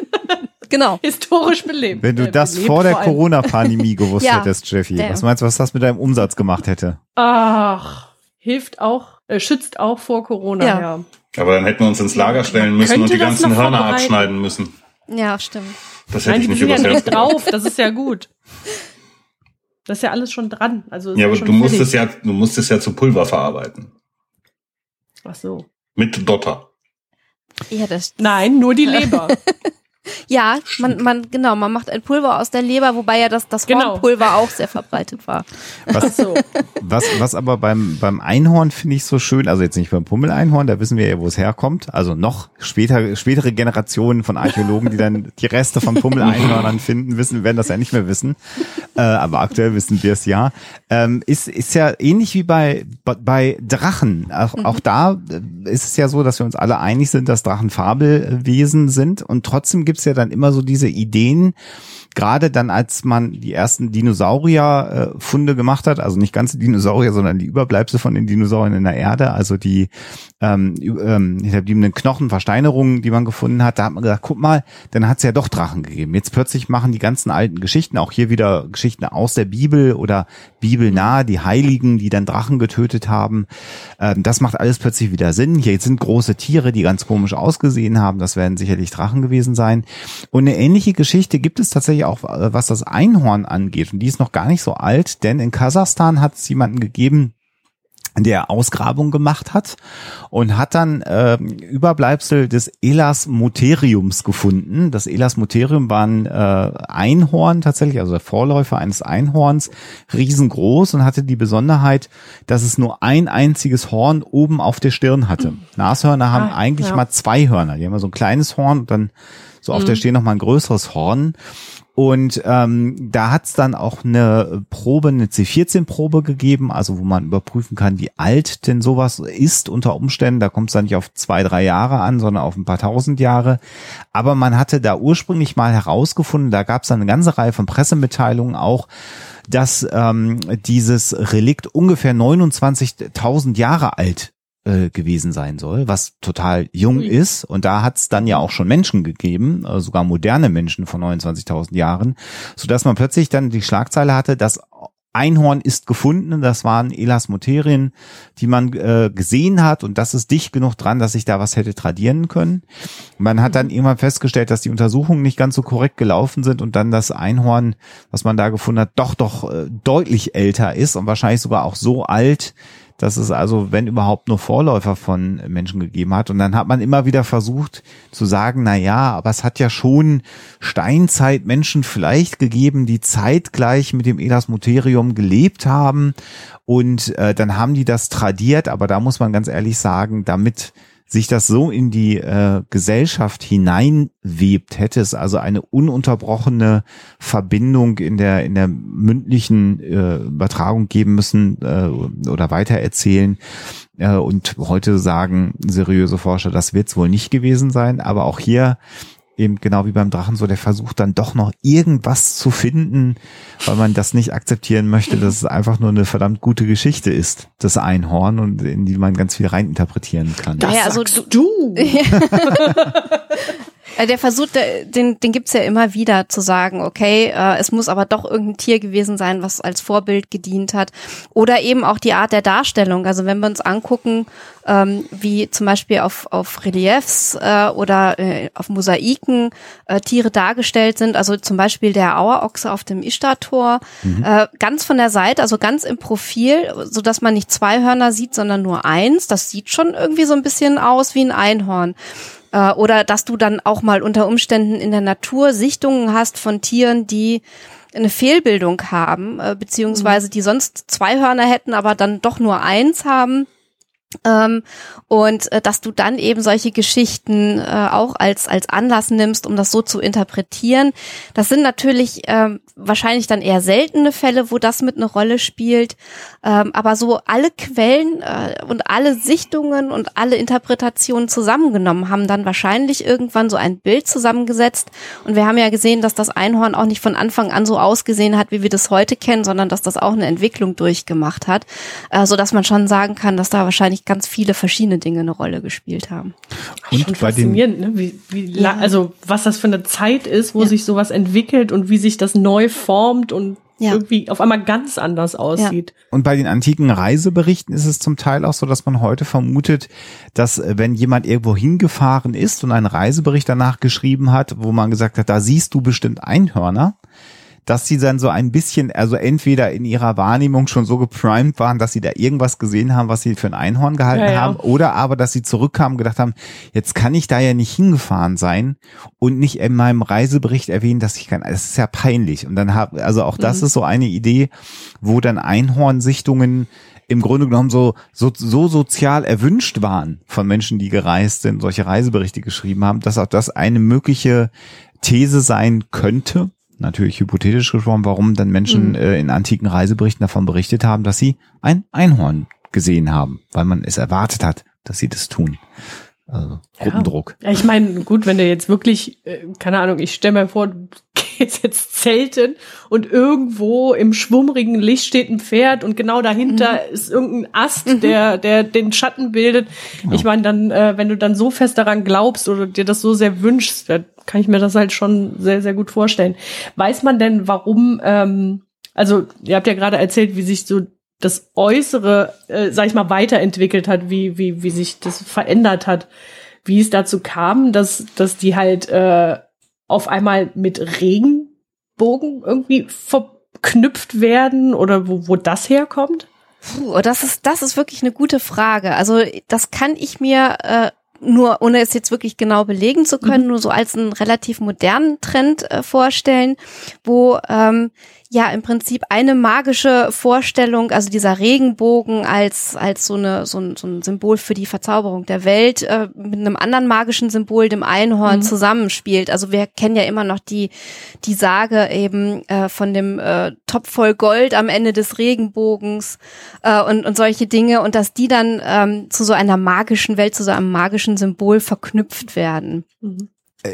Genau. Historisch belebt. Wenn du Äh, das belebt vor der. Corona-Pandemie gewusst Ja. hättest, Jeffy, Damn. was meinst du, was das mit deinem Umsatz gemacht hätte? Ach, hilft auch, äh, schützt auch vor Corona, Ja. ja. Aber dann hätten wir uns ins Lager stellen müssen Könnte und die ganzen Hörner abschneiden müssen. Ja, stimmt. Das hätte Nein, ich die nicht sind ja nicht drauf, das ist ja gut. Das ist ja alles schon dran. Also Ja, aber schon du musst fertig. es ja, du musst es ja zu Pulver verarbeiten. Ach so. Mit Dotter. Ja, das, Nein, nur die Leber. ja man, man, genau, man macht ein Pulver aus der Leber, wobei ja das, das Genau. Hornpulver auch sehr verbreitet war. Ach so. Was, was aber beim, beim Einhorn finde ich so schön, also jetzt nicht beim Pummeleinhorn, da wissen wir ja, wo es herkommt. Also noch später, spätere Generationen von Archäologen, die dann die Reste von Pummeleinhörnern finden, wissen, werden das ja nicht mehr wissen. Äh, aber aktuell wissen wir es ja. Ähm, ist, ist ja ähnlich wie bei, bei Drachen. Auch, auch da äh, ist es ja so, dass wir uns alle einig sind, dass Drachen Fabelwesen sind. Und trotzdem gibt es ja dann immer so diese Ideen, gerade dann, als man die ersten Dinosaurier-Funde gemacht hat, also nicht ganze Dinosaurier, sondern die Überbleibsel von den Dinosauriern in der Erde, also die ähm, ähm, hinterbliebenen Knochen, Versteinerungen, die man gefunden hat, da hat man gesagt, guck mal, dann hat es ja doch Drachen gegeben. Jetzt plötzlich machen die ganzen alten Geschichten, auch hier wieder Geschichten aus der Bibel oder bibelnah, die Heiligen, die dann Drachen getötet haben. Ähm, das macht alles plötzlich wieder Sinn. Hier sind große Tiere, die ganz komisch ausgesehen haben. Das werden sicherlich Drachen gewesen sein. Und eine ähnliche Geschichte gibt es tatsächlich auch, äh, was das Einhorn angeht. Und die ist noch gar nicht so alt, denn in Kasachstan hat es jemanden gegeben, der Ausgrabung gemacht hat und hat dann ähm, Überbleibsel des Elasmotheriums gefunden. Das Elasmotherium war ein äh, Einhorn tatsächlich, also der Vorläufer eines Einhorns, riesengroß und hatte die Besonderheit, dass es nur ein einziges Horn oben auf der Stirn hatte. Nashörner haben Ah, eigentlich ja. mal zwei Hörner. Die haben immer so ein kleines Horn und dann so auf der Stirn noch mal ein größeres Horn. Und ähm, da hat's dann auch eine Probe, eine C14-Probe gegeben, also wo man überprüfen kann, wie alt denn sowas ist unter Umständen. Da kommt es dann nicht auf zwei, drei Jahre an, sondern auf ein paar tausend Jahre. Aber man hatte da ursprünglich mal herausgefunden, da gab's dann eine ganze Reihe von Pressemitteilungen auch, dass ähm, dieses Relikt ungefähr 29.000 Jahre alt äh, gewesen sein soll, was total jung Ui. ist. Und da hat es dann ja auch schon Menschen gegeben, äh, sogar moderne Menschen von 29.000 Jahren, sodass man plötzlich dann die Schlagzeile hatte, dass Einhorn ist gefunden, das waren Elasmoterien, die man äh, gesehen hat und das ist dicht genug dran, dass sich da was hätte tradieren können. Man hat dann irgendwann festgestellt, dass die Untersuchungen nicht ganz so korrekt gelaufen sind und dann das Einhorn, was man da gefunden hat, doch doch äh, deutlich älter ist und wahrscheinlich sogar auch so alt, dass es also, wenn überhaupt, nur Vorläufer von Menschen gegeben hat. Und dann hat man immer wieder versucht zu sagen, na ja, aber es hat ja schon Steinzeitmenschen vielleicht gegeben, die zeitgleich mit dem Elasmotherium gelebt haben. Und äh, dann haben die das tradiert, aber da muss man ganz ehrlich sagen, damit sich das so in die äh, Gesellschaft hineinwebt, hätte es also eine ununterbrochene Verbindung in der in der mündlichen äh, Übertragung geben müssen äh, oder weitererzählen. Äh, und heute sagen seriöse Forscher, das wird es wohl nicht gewesen sein. Aber auch hier eben genau wie beim Drachen so der Versuch dann doch noch irgendwas zu finden, weil man das nicht akzeptieren möchte, dass es einfach nur eine verdammt gute Geschichte ist, das Einhorn und in die man ganz viel reininterpretieren kann. Das Ja, also sagst du. Der Versuch, den, den gibt's ja immer wieder zu sagen, okay, äh, es muss aber doch irgendein Tier gewesen sein, was als Vorbild gedient hat. Oder eben auch die Art der Darstellung. Also wenn wir uns angucken, ähm, wie zum Beispiel auf, auf Reliefs äh, oder äh, auf Mosaiken äh, Tiere dargestellt sind, also zum Beispiel der Auerochse auf dem Ishtar-Tor, mhm. äh, ganz von der Seite, also ganz im Profil, so dass man nicht zwei Hörner sieht, sondern nur eins. Das sieht schon irgendwie so ein bisschen aus wie ein Einhorn. Äh, oder dass du dann auch mal unter Umständen in der Natur Sichtungen hast von Tieren, die eine Fehlbildung haben, äh, beziehungsweise die sonst zwei Hörner hätten, aber dann doch nur eins haben. Ähm, und äh, dass du dann eben solche Geschichten äh, auch als als Anlass nimmst, um das so zu interpretieren. Das sind natürlich ähm, wahrscheinlich dann eher seltene Fälle, wo das mit eine Rolle spielt. Ähm, aber so alle Quellen äh, und alle Sichtungen und alle Interpretationen zusammengenommen haben dann wahrscheinlich irgendwann so ein Bild zusammengesetzt. Und wir haben ja gesehen, dass das Einhorn auch nicht von Anfang an so ausgesehen hat, wie wir das heute kennen, sondern dass das auch eine Entwicklung durchgemacht hat, äh, so dass man schon sagen kann, dass da wahrscheinlich wahrscheinlich ganz viele verschiedene Dinge eine Rolle gespielt haben. Und Schon faszinierend, ne? wie, wie ja. also was das für eine Zeit ist, wo ja. sich sowas entwickelt und wie sich das neu formt und ja. irgendwie auf einmal ganz anders aussieht. Ja. Und bei den antiken Reiseberichten ist es zum Teil auch so, dass man heute vermutet, dass äh, wenn jemand irgendwo hingefahren ist und einen Reisebericht danach geschrieben hat, wo man gesagt hat, da siehst du bestimmt Einhörner, dass sie dann so ein bisschen, also entweder in ihrer Wahrnehmung schon so geprimed waren, dass sie da irgendwas gesehen haben, was sie für ein Einhorn gehalten ja, ja. haben, oder aber, dass sie zurückkamen und gedacht haben, jetzt kann ich da ja nicht hingefahren sein und nicht in meinem Reisebericht erwähnen, dass ich kann. Es ist ja peinlich. Und dann habe, also auch das mhm. ist so eine Idee, wo dann Einhornsichtungen im Grunde genommen so, so, so sozial erwünscht waren von Menschen, die gereist sind, solche Reiseberichte geschrieben haben, dass auch das eine mögliche These sein könnte, natürlich hypothetisch gesprochen, warum dann Menschen mhm. äh, in antiken Reiseberichten davon berichtet haben, dass sie ein Einhorn gesehen haben, weil man es erwartet hat, dass sie das tun. Also Gruppendruck. Ja, ich meine, gut, wenn du jetzt wirklich, äh, keine Ahnung, ich stelle mir vor, du gehst jetzt zelten und irgendwo im schwummrigen Licht steht ein Pferd und genau dahinter mhm. ist irgendein Ast, mhm. der, der den Schatten bildet. Genau. Ich meine, dann, äh, wenn du dann so fest daran glaubst oder dir das so sehr wünschst, kann ich mir das halt schon sehr, sehr gut vorstellen. Weiß man denn, warum, ähm, also ihr habt ja gerade erzählt, wie sich so das Äußere, äh, sag ich mal, weiterentwickelt hat, wie, wie, wie sich das verändert hat, wie es dazu kam, dass, dass die halt äh, auf einmal mit Regenbogen irgendwie verknüpft werden oder wo, wo das herkommt? Puh, das ist, das ist wirklich eine gute Frage. Also das kann ich mir äh, nur ohne es jetzt wirklich genau belegen zu können, mhm. nur so als einen relativ modernen Trend äh, vorstellen, wo ähm, ja im Prinzip eine magische Vorstellung, also dieser Regenbogen als als so eine so ein, so ein Symbol für die Verzauberung der Welt äh, mit einem anderen magischen Symbol, dem Einhorn, mhm. zusammenspielt. Also wir kennen ja immer noch die die Sage eben äh, von dem äh, Topf voll Gold am Ende des Regenbogens äh, und und solche Dinge und dass die dann ähm, zu so einer magischen Welt, zu so einem magischen Symbol verknüpft werden. Mhm.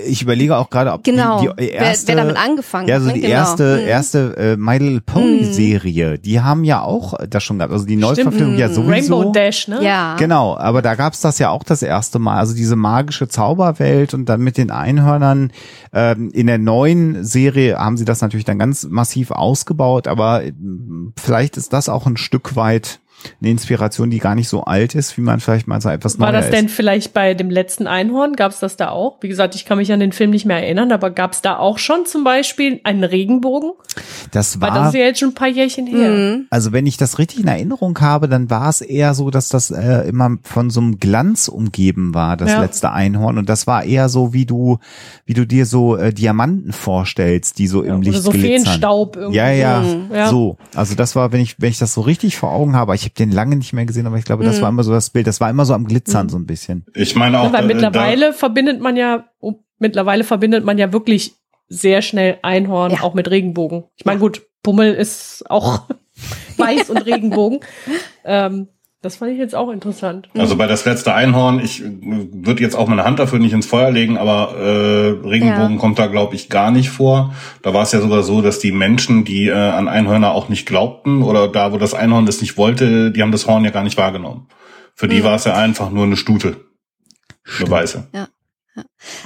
Ich überlege auch gerade, ob genau. die, die erste, wer, wer damit angefangen ja, also die ne? erste, genau. erste äh, My Little Pony mhm. Serie, die haben ja auch das schon gehabt, also die Neuverfilmung ja sowieso. Rainbow Dash, ne? Ja. Genau, aber da gab's das ja auch das erste Mal, also diese magische Zauberwelt und dann mit den Einhörnern. Ähm, in der neuen Serie haben sie das natürlich dann ganz massiv ausgebaut, aber äh, vielleicht ist das auch ein Stück weit eine Inspiration, die gar nicht so alt ist, wie man vielleicht mal so etwas War das denn ist. vielleicht bei dem letzten Einhorn? Gab es das da auch? Wie gesagt, ich kann mich an den Film nicht mehr erinnern, aber gab es da auch schon zum Beispiel einen Regenbogen? Das war. Weil das ist ja jetzt schon ein paar Jährchen her. Mhm. Also wenn ich das richtig in Erinnerung habe, dann war es eher so, dass das äh, immer von so einem Glanz umgeben war, das ja. letzte Einhorn. Und das war eher so, wie du, wie du dir so äh, Diamanten vorstellst, die so ja, im Licht so glitzern. Feenstaub irgendwie. Ja, ja, mhm. ja, so. Also das war, wenn ich, wenn ich das so richtig vor Augen habe, ich habe den lange nicht mehr gesehen, aber ich glaube, das mhm. war immer so das Bild. Das war immer so am Glitzern mhm. so ein bisschen. Ich meine auch. Ja, weil äh, mittlerweile verbindet man ja, oh, mittlerweile verbindet man ja wirklich sehr schnell Einhorn ja. auch mit Regenbogen. Ich meine, gut, Pummel ist auch weiß und Regenbogen. Ähm, das fand ich jetzt auch interessant. Also bei das letzte Einhorn, ich würde jetzt auch meine Hand dafür nicht ins Feuer legen, aber äh, Regenbogen ja. kommt da, glaube ich, gar nicht vor. Da war es ja sogar so, dass die Menschen, die äh, an Einhörner auch nicht glaubten oder da, wo das Einhorn das nicht wollte, die haben das Horn ja gar nicht wahrgenommen. Für die mhm. war es ja einfach nur eine Stute. Eine weiße. Ja.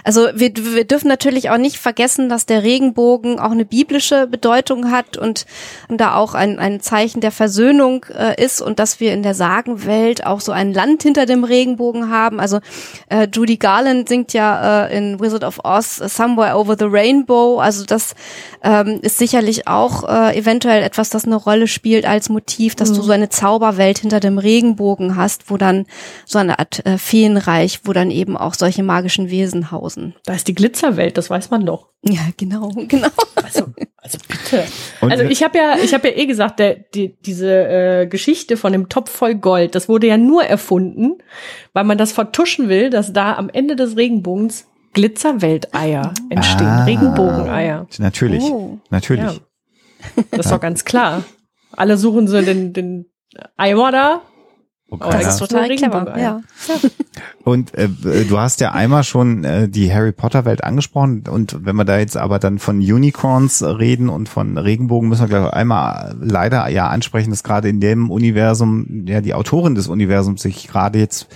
Also wir, wir dürfen natürlich auch nicht vergessen, dass der Regenbogen auch eine biblische Bedeutung hat und, da auch ein, ein Zeichen der Versöhnung äh, ist und dass wir in der Sagenwelt auch so ein Land hinter dem Regenbogen haben. Also äh, Judy Garland singt ja äh, in Wizard of Oz Somewhere Over the Rainbow. Also das ähm, ist sicherlich auch äh, eventuell etwas, das eine Rolle spielt als Motiv, dass mhm. du so eine Zauberwelt hinter dem Regenbogen hast, wo dann so eine Art äh, Feenreich, wo dann eben auch solche magischen Wesen hausen. Da ist die Glitzerwelt, das weiß man doch. Ja, genau, genau. Also, also bitte. Und also ich habe ja, ich habe ja eh gesagt, der, die, diese äh, Geschichte von dem Topf voll Gold, das wurde ja nur erfunden, weil man das vertuschen will, dass da am Ende des Regenbogens Glitzerwelteier entstehen, ah, Regenbogeneier. Natürlich, oh. natürlich. Ja. Das ist doch ganz klar. Alle suchen so den, den Eimer da Okay. Oh, das ist total clever. Ja. Und äh, du hast ja einmal schon äh, die Harry Potter Welt angesprochen und wenn wir da jetzt aber dann von Unicorns reden und von Regenbogen müssen wir gleich einmal leider ja ansprechen, dass gerade in dem Universum ja die Autorin des Universums sich gerade jetzt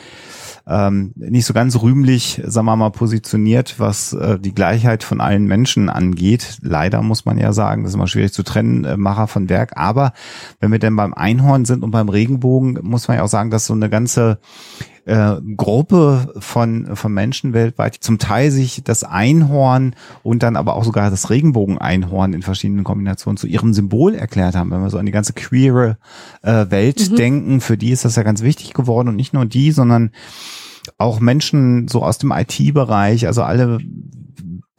ähm, nicht so ganz rühmlich, sagen wir mal, positioniert, was äh, die Gleichheit von allen Menschen angeht. Leider muss man ja sagen, das ist immer schwierig zu trennen, äh, Macher von Werk. Aber wenn wir denn beim Einhorn sind und beim Regenbogen, muss man ja auch sagen, dass so eine ganze äh, Gruppe von, von Menschen weltweit, zum Teil sich das Einhorn und dann aber auch sogar das Regenbogen-Einhorn in verschiedenen Kombinationen zu ihrem Symbol erklärt haben. Wenn wir so an die ganze queere äh, Welt mhm. denken, für die ist das ja ganz wichtig geworden und nicht nur die, sondern auch Menschen so aus dem IT-Bereich, also alle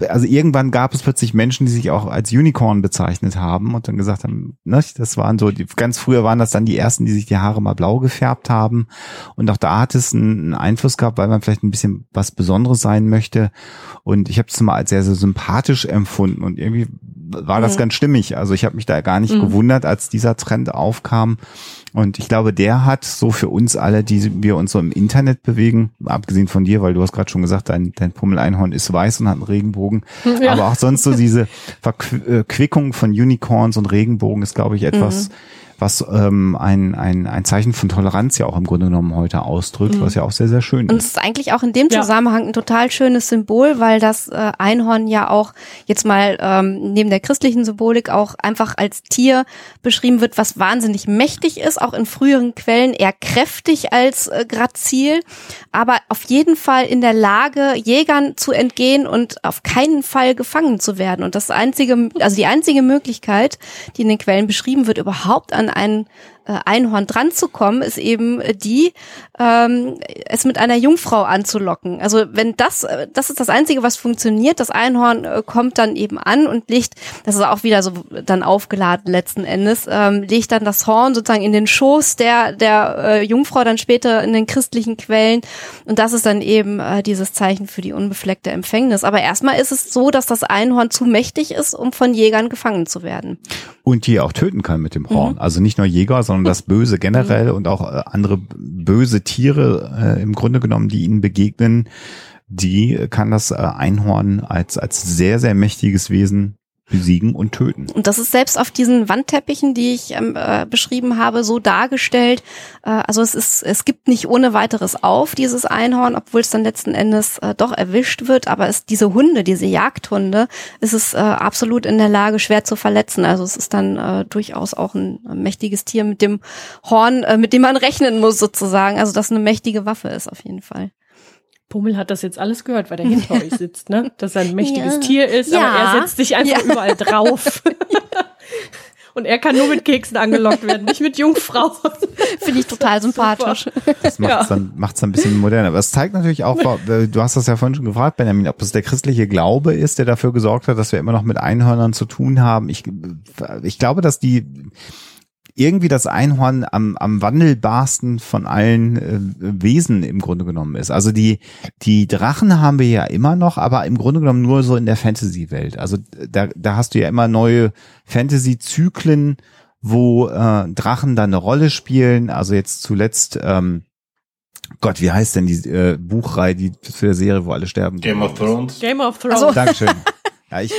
also irgendwann gab es plötzlich Menschen, die sich auch als Unicorn bezeichnet haben und dann gesagt haben, ne, das waren so, die, ganz früher waren das dann die ersten, die sich die Haare mal blau gefärbt haben und auch da hat es einen, Einfluss gehabt, weil man vielleicht ein bisschen was Besonderes sein möchte und ich habe es mal als sehr, sehr sympathisch empfunden und irgendwie war das mhm. ganz stimmig. Also ich habe mich da gar nicht mhm. gewundert, als dieser Trend aufkam. Und ich glaube, der hat so für uns alle, die wir uns so im Internet bewegen, abgesehen von dir, weil du hast gerade schon gesagt, dein, dein Pummeleinhorn ist weiß und hat einen Regenbogen. Ja. Aber auch sonst so diese Verquickung von Unicorns und Regenbogen ist, glaube ich, etwas, mhm was ähm, ein, ein, ein Zeichen von Toleranz ja auch im Grunde genommen heute ausdrückt, mhm. was ja auch sehr, sehr schön ist. Und es ist eigentlich auch in dem Zusammenhang ein total schönes Symbol, weil das äh, Einhorn ja auch jetzt mal ähm, neben der christlichen Symbolik auch einfach als Tier beschrieben wird, was wahnsinnig mächtig ist, auch in früheren Quellen eher kräftig als äh, grazil, aber auf jeden Fall in der Lage, Jägern zu entgehen und auf keinen Fall gefangen zu werden. Und das einzige, also die einzige Möglichkeit, die in den Quellen beschrieben wird, überhaupt an ein Einhorn dran zu kommen, ist eben die, ähm, es mit einer Jungfrau anzulocken. Also wenn das, äh, das ist das Einzige, was funktioniert. Das Einhorn äh, kommt dann eben an und legt, das ist auch wieder so dann aufgeladen letzten Endes, ähm, legt dann das Horn sozusagen in den Schoß der der äh, Jungfrau dann später in den christlichen Quellen und das ist dann eben äh, dieses Zeichen für die unbefleckte Empfängnis. Aber erstmal ist es so, dass das Einhorn zu mächtig ist, um von Jägern gefangen zu werden. Und die auch töten kann mit dem Horn. Mhm. Also nicht nur Jäger, sondern das Böse generell mhm. und auch äh, andere böse Tiere äh, im Grunde genommen, die ihnen begegnen, die kann das äh, Einhorn als, als sehr, sehr mächtiges Wesen besiegen und töten. Und das ist selbst auf diesen Wandteppichen, die ich ähm, äh, beschrieben habe, so dargestellt. Äh, also es ist, es gibt nicht ohne weiteres auf dieses Einhorn, obwohl es dann letzten Endes äh, doch erwischt wird. Aber es, diese Hunde, diese Jagdhunde, ist es äh, absolut in der Lage, schwer zu verletzen. Also es ist dann äh, durchaus auch ein, mächtiges Tier mit dem Horn, äh, mit dem man rechnen muss sozusagen. Also das eine mächtige Waffe ist auf jeden Fall. Pummel hat das jetzt alles gehört, weil er hinter euch sitzt, ne? Dass er ein mächtiges ja. Tier ist, ja. aber er setzt sich einfach ja. überall drauf. Und er kann nur mit Keksen angelockt werden, nicht mit Jungfrauen. Finde ich total sympathisch. Das macht es dann, macht's dann ein bisschen moderner. Aber es zeigt natürlich auch, du hast das ja vorhin schon gefragt, Benjamin, ob es der christliche Glaube ist, der dafür gesorgt hat, dass wir immer noch mit Einhörnern zu tun haben. Ich, ich glaube, dass die, irgendwie das Einhorn am, am wandelbarsten von allen äh, Wesen im Grunde genommen ist. Also die, die Drachen haben wir ja immer noch, aber im Grunde genommen nur so in der Fantasy-Welt. Also da, da hast du ja immer neue Fantasy-Zyklen, wo äh, Drachen dann eine Rolle spielen. Also jetzt zuletzt, ähm, Gott, wie heißt denn die äh, Buchreihe, die für die Serie, wo alle sterben? Game of Thrones. Game of Thrones. Also. Dankeschön. Ja, ich,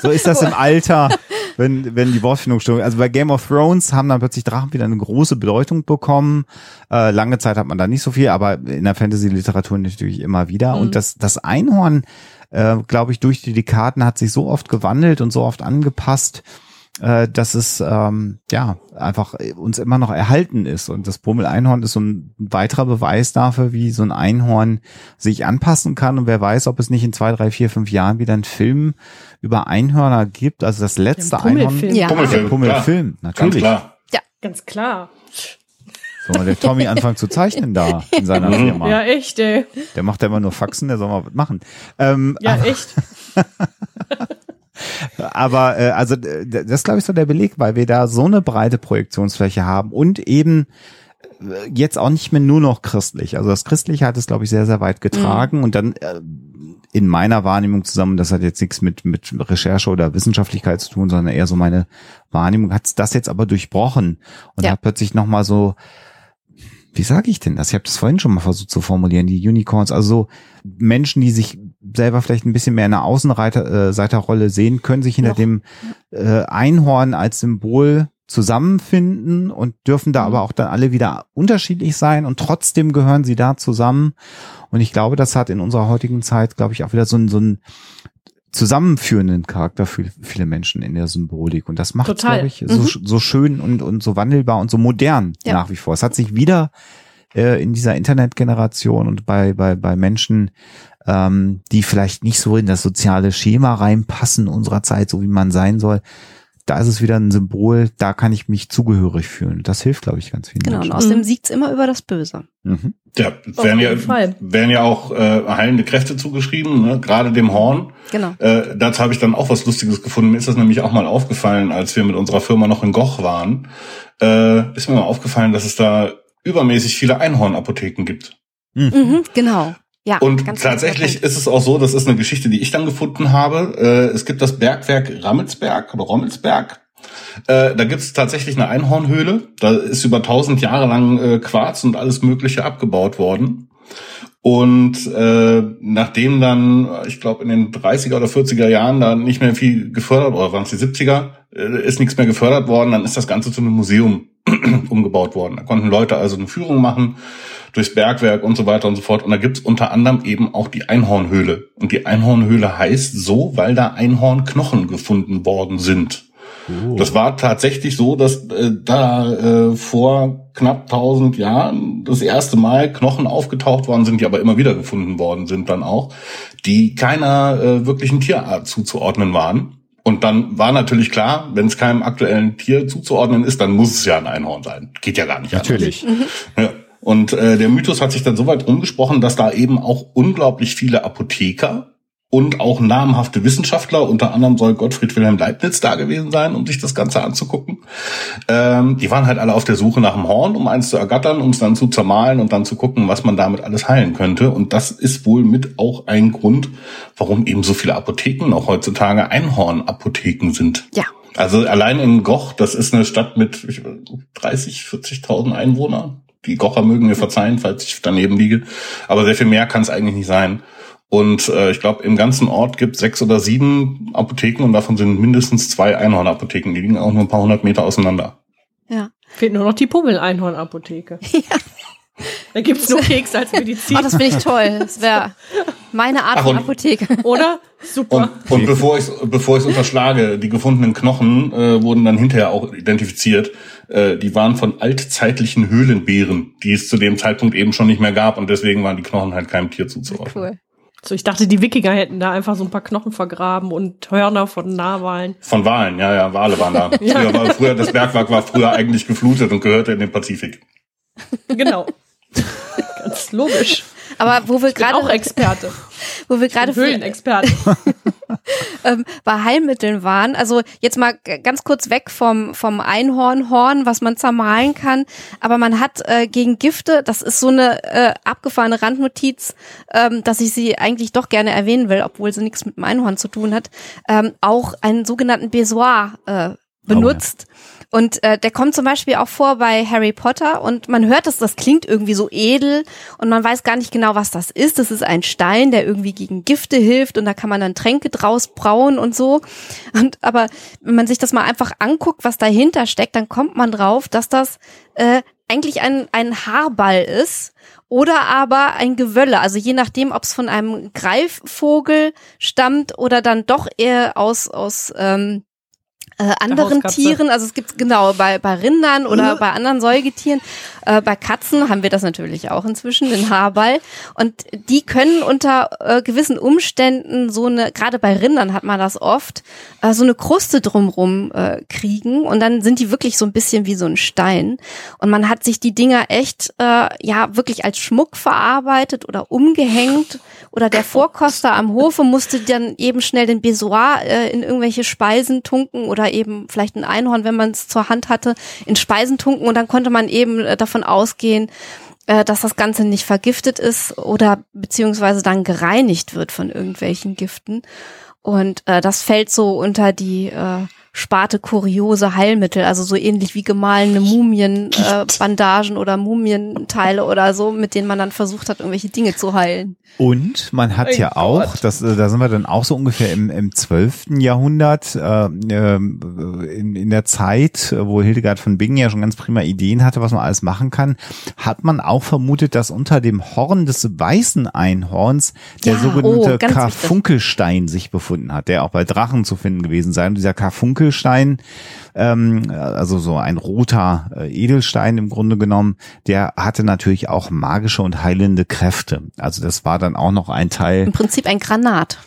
so ist das im Alter. wenn, wenn die Wortfindung stimmt. Also bei Game of Thrones haben dann plötzlich Drachen wieder eine große Bedeutung bekommen. Äh, lange Zeit hat man da nicht so viel, aber in der Fantasy-Literatur natürlich immer wieder. Mhm. Und das, das Einhorn, äh, glaube ich, durch die Dekaden hat sich so oft gewandelt und so oft angepasst, äh, dass es ähm, ja einfach uns immer noch erhalten ist. Und das Pummel-Einhorn ist so ein weiterer Beweis dafür, wie so ein Einhorn sich anpassen kann. Und wer weiß, ob es nicht in zwei, drei, vier, fünf Jahren wieder einen Film über Einhörner gibt. Also das letzte Einhorn. Ja. Pummelfilm, Pummelfilm, klar. natürlich. Ganz klar. Ganz klar. Soll mal der Tommy anfangen zu zeichnen da in seiner Firma. Ja, echt, ey. Der macht ja immer nur Faxen, der soll mal was machen. Ähm, Ja, echt. Aber äh, also das ist, glaube ich, so der Beleg, weil wir da so eine breite Projektionsfläche haben und eben äh, jetzt auch nicht mehr nur noch christlich. Also das Christliche hat es, glaube ich, sehr, sehr weit getragen und dann äh, in meiner Wahrnehmung zusammen, das hat jetzt nichts mit, mit Recherche oder Wissenschaftlichkeit zu tun, sondern eher so meine Wahrnehmung, hat das jetzt aber durchbrochen und Ja. hat plötzlich nochmal so, wie sage ich denn das? Ich habe das vorhin schon mal versucht zu formulieren, die Unicorns, also so Menschen, die sich selber vielleicht ein bisschen mehr in einer Außenreiter äh, sehen, können sich hinter Noch. dem äh, Einhorn als Symbol zusammenfinden und dürfen da aber auch dann alle wieder unterschiedlich sein und trotzdem gehören sie da zusammen. Und ich glaube, das hat in unserer heutigen Zeit, glaube ich, auch wieder so einen, so einen zusammenführenden Charakter für viele Menschen in der Symbolik. Und das macht, glaube ich, so, so schön und, und so wandelbar und so modern Ja. nach wie vor. Es hat sich wieder äh, in dieser Internetgeneration und bei, bei, bei Menschen, ähm, die vielleicht nicht so in das soziale Schema reinpassen unserer Zeit, so wie man sein soll. Da ist es wieder ein Symbol, da kann ich mich zugehörig fühlen. Das hilft, glaube ich, ganz vielen Genau, und Menschen. außerdem siegt's immer über das Böse. Mhm. Ja, werden ja, Fall. werden ja auch äh, heilende Kräfte zugeschrieben, ne? gerade dem Horn. Genau. Äh, dazu habe ich dann auch was Lustiges gefunden. Mir ist das nämlich auch mal aufgefallen, als wir mit unserer Firma noch in Goch waren. Äh, ist mir mal aufgefallen, dass es da übermäßig viele Einhornapotheken gibt. Mhm, genau. Ja, Und tatsächlich ist es auch so, das ist eine Geschichte, die ich dann gefunden habe. Äh, es gibt das Bergwerk Rammelsberg oder Rommelsberg. Äh, da gibt es tatsächlich eine Einhornhöhle. Da ist über tausend Jahre lang äh, Quarz und alles Mögliche abgebaut worden. Und äh, nachdem dann, ich glaube, in den 30er oder 40er Jahren da nicht mehr viel gefördert, oder waren es die 70er, äh, ist nichts mehr gefördert worden, dann ist das Ganze zu einem Museum umgebaut worden. Da konnten Leute also eine Führung machen durchs Bergwerk und so weiter und so fort. Und da gibt's unter anderem eben auch die Einhornhöhle. Und die Einhornhöhle heißt so, weil da Einhornknochen gefunden worden sind. Das war tatsächlich so, dass äh, da äh, vor knapp 1000 Jahren das erste Mal Knochen aufgetaucht worden sind, die aber immer wieder gefunden worden sind dann auch, die keiner äh, wirklichen Tierart zuzuordnen waren. Und dann war natürlich klar, wenn es keinem aktuellen Tier zuzuordnen ist, dann muss es ja ein Einhorn sein. Geht ja gar nicht. anders. Natürlich. Ja. Und äh, der Mythos hat sich dann so weit rumgesprochen, dass da eben auch unglaublich viele Apotheker und auch namhafte Wissenschaftler, unter anderem soll Gottfried Wilhelm Leibniz da gewesen sein, um sich das Ganze anzugucken. Ähm, die waren halt alle auf der Suche nach dem Horn, um eins zu ergattern, um es dann zu zermahlen und dann zu gucken, was man damit alles heilen könnte. Und das ist wohl mit auch ein Grund, warum eben so viele Apotheken auch heutzutage Einhornapotheken sind. Ja. Also allein in Goch, das ist eine Stadt mit ich, 30, 40.000 Einwohnern. Die Gocher mögen mir verzeihen, falls ich daneben liege. Aber sehr viel mehr kann es eigentlich nicht sein. Und äh, ich glaube, im ganzen Ort gibt es sechs oder sieben Apotheken und davon sind mindestens zwei Einhornapotheken. Die liegen auch nur ein paar hundert Meter auseinander. Ja. Fehlt nur noch die Pummel-Einhorn-Apotheke. Da gibt's nur Keks als Medizin. Oh, das finde ich toll. Das wäre meine Art Ach, von Apotheke. Oder? Super. Und, und bevor ich bevor ich unterschlage, die gefundenen Knochen äh, wurden dann hinterher auch identifiziert. Äh, die waren von altzeitlichen Höhlenbären, die es zu dem Zeitpunkt eben schon nicht mehr gab und deswegen waren die Knochen halt keinem Tier zuzuordnen. Cool. So, ich dachte, die Wikinger hätten da einfach so ein paar Knochen vergraben und Hörner von Narwalen. Von Walen, ja, ja, Wale waren da. Früher, war, früher das Bergwerk war früher eigentlich geflutet und gehörte in den Pazifik. Genau. Ganz logisch. Aber wo wir Ich bin auch gerade, Experte. wo wir gerade Höhlenexperte. ähm, bei Heilmitteln waren, also jetzt mal ganz kurz weg vom vom Einhornhorn, was man zermahlen kann, aber man hat äh, gegen Gifte, das ist so eine äh, abgefahrene Randnotiz, ähm, dass ich sie eigentlich doch gerne erwähnen will, obwohl sie nichts mit dem Einhorn zu tun hat, ähm, auch einen sogenannten Besoir äh, benutzt. Und äh, der kommt zum Beispiel auch vor bei Harry Potter und man hört es, das klingt irgendwie so edel und man weiß gar nicht genau, was das ist. Das ist ein Stein, der irgendwie gegen Gifte hilft und da kann man dann Tränke draus brauen und so. Und aber wenn man sich das mal einfach anguckt, was dahinter steckt, dann kommt man drauf, dass das äh, eigentlich ein, ein Haarball ist oder aber ein Gewölle. Also je nachdem, ob es von einem Greifvogel stammt oder dann doch eher aus, aus ähm, äh, anderen Tieren, also es gibt genau bei, bei Rindern oder mhm. bei anderen Säugetieren, äh, bei Katzen haben wir das natürlich auch inzwischen, den Haarball. Und die können unter äh, gewissen Umständen so eine, gerade bei Rindern hat man das oft, äh, so eine Kruste drumrum äh, kriegen und dann sind die wirklich so ein bisschen wie so ein Stein. Und man hat sich die Dinger echt äh, ja wirklich als Schmuck verarbeitet oder umgehängt oder der Vorkoster am Hofe musste dann eben schnell den Besoir äh, in irgendwelche Speisen tunken oder eben vielleicht ein Einhorn, wenn man es zur Hand hatte, in Speisen tunken und dann konnte man eben äh, davon ausgehen, äh, dass das Ganze nicht vergiftet ist oder beziehungsweise dann gereinigt wird von irgendwelchen Giften. Und äh, das fällt so unter die äh, Sparte kuriose Heilmittel, also so ähnlich wie gemahlene Mumienbandagen äh, oder Mumienteile oder so, mit denen man dann versucht hat, irgendwelche Dinge zu heilen. Und man hat oh ja Gott. auch, das, äh, da sind wir dann auch so ungefähr im, im 12. Jahrhundert, äh, in, in der Zeit, wo Hildegard von Bingen ja schon ganz prima Ideen hatte, was man alles machen kann, hat man auch vermutet, dass unter dem Horn des weißen Einhorns der ja, sogenannte oh, Karfunkelstein sich befunden hat, der auch bei Drachen zu finden gewesen sei. Und dieser Karfunkelstein ähm, also so ein roter äh, Edelstein im Grunde genommen, der hatte natürlich auch magische und heilende Kräfte. Also das war dann auch noch ein Teil. Im Prinzip ein Granat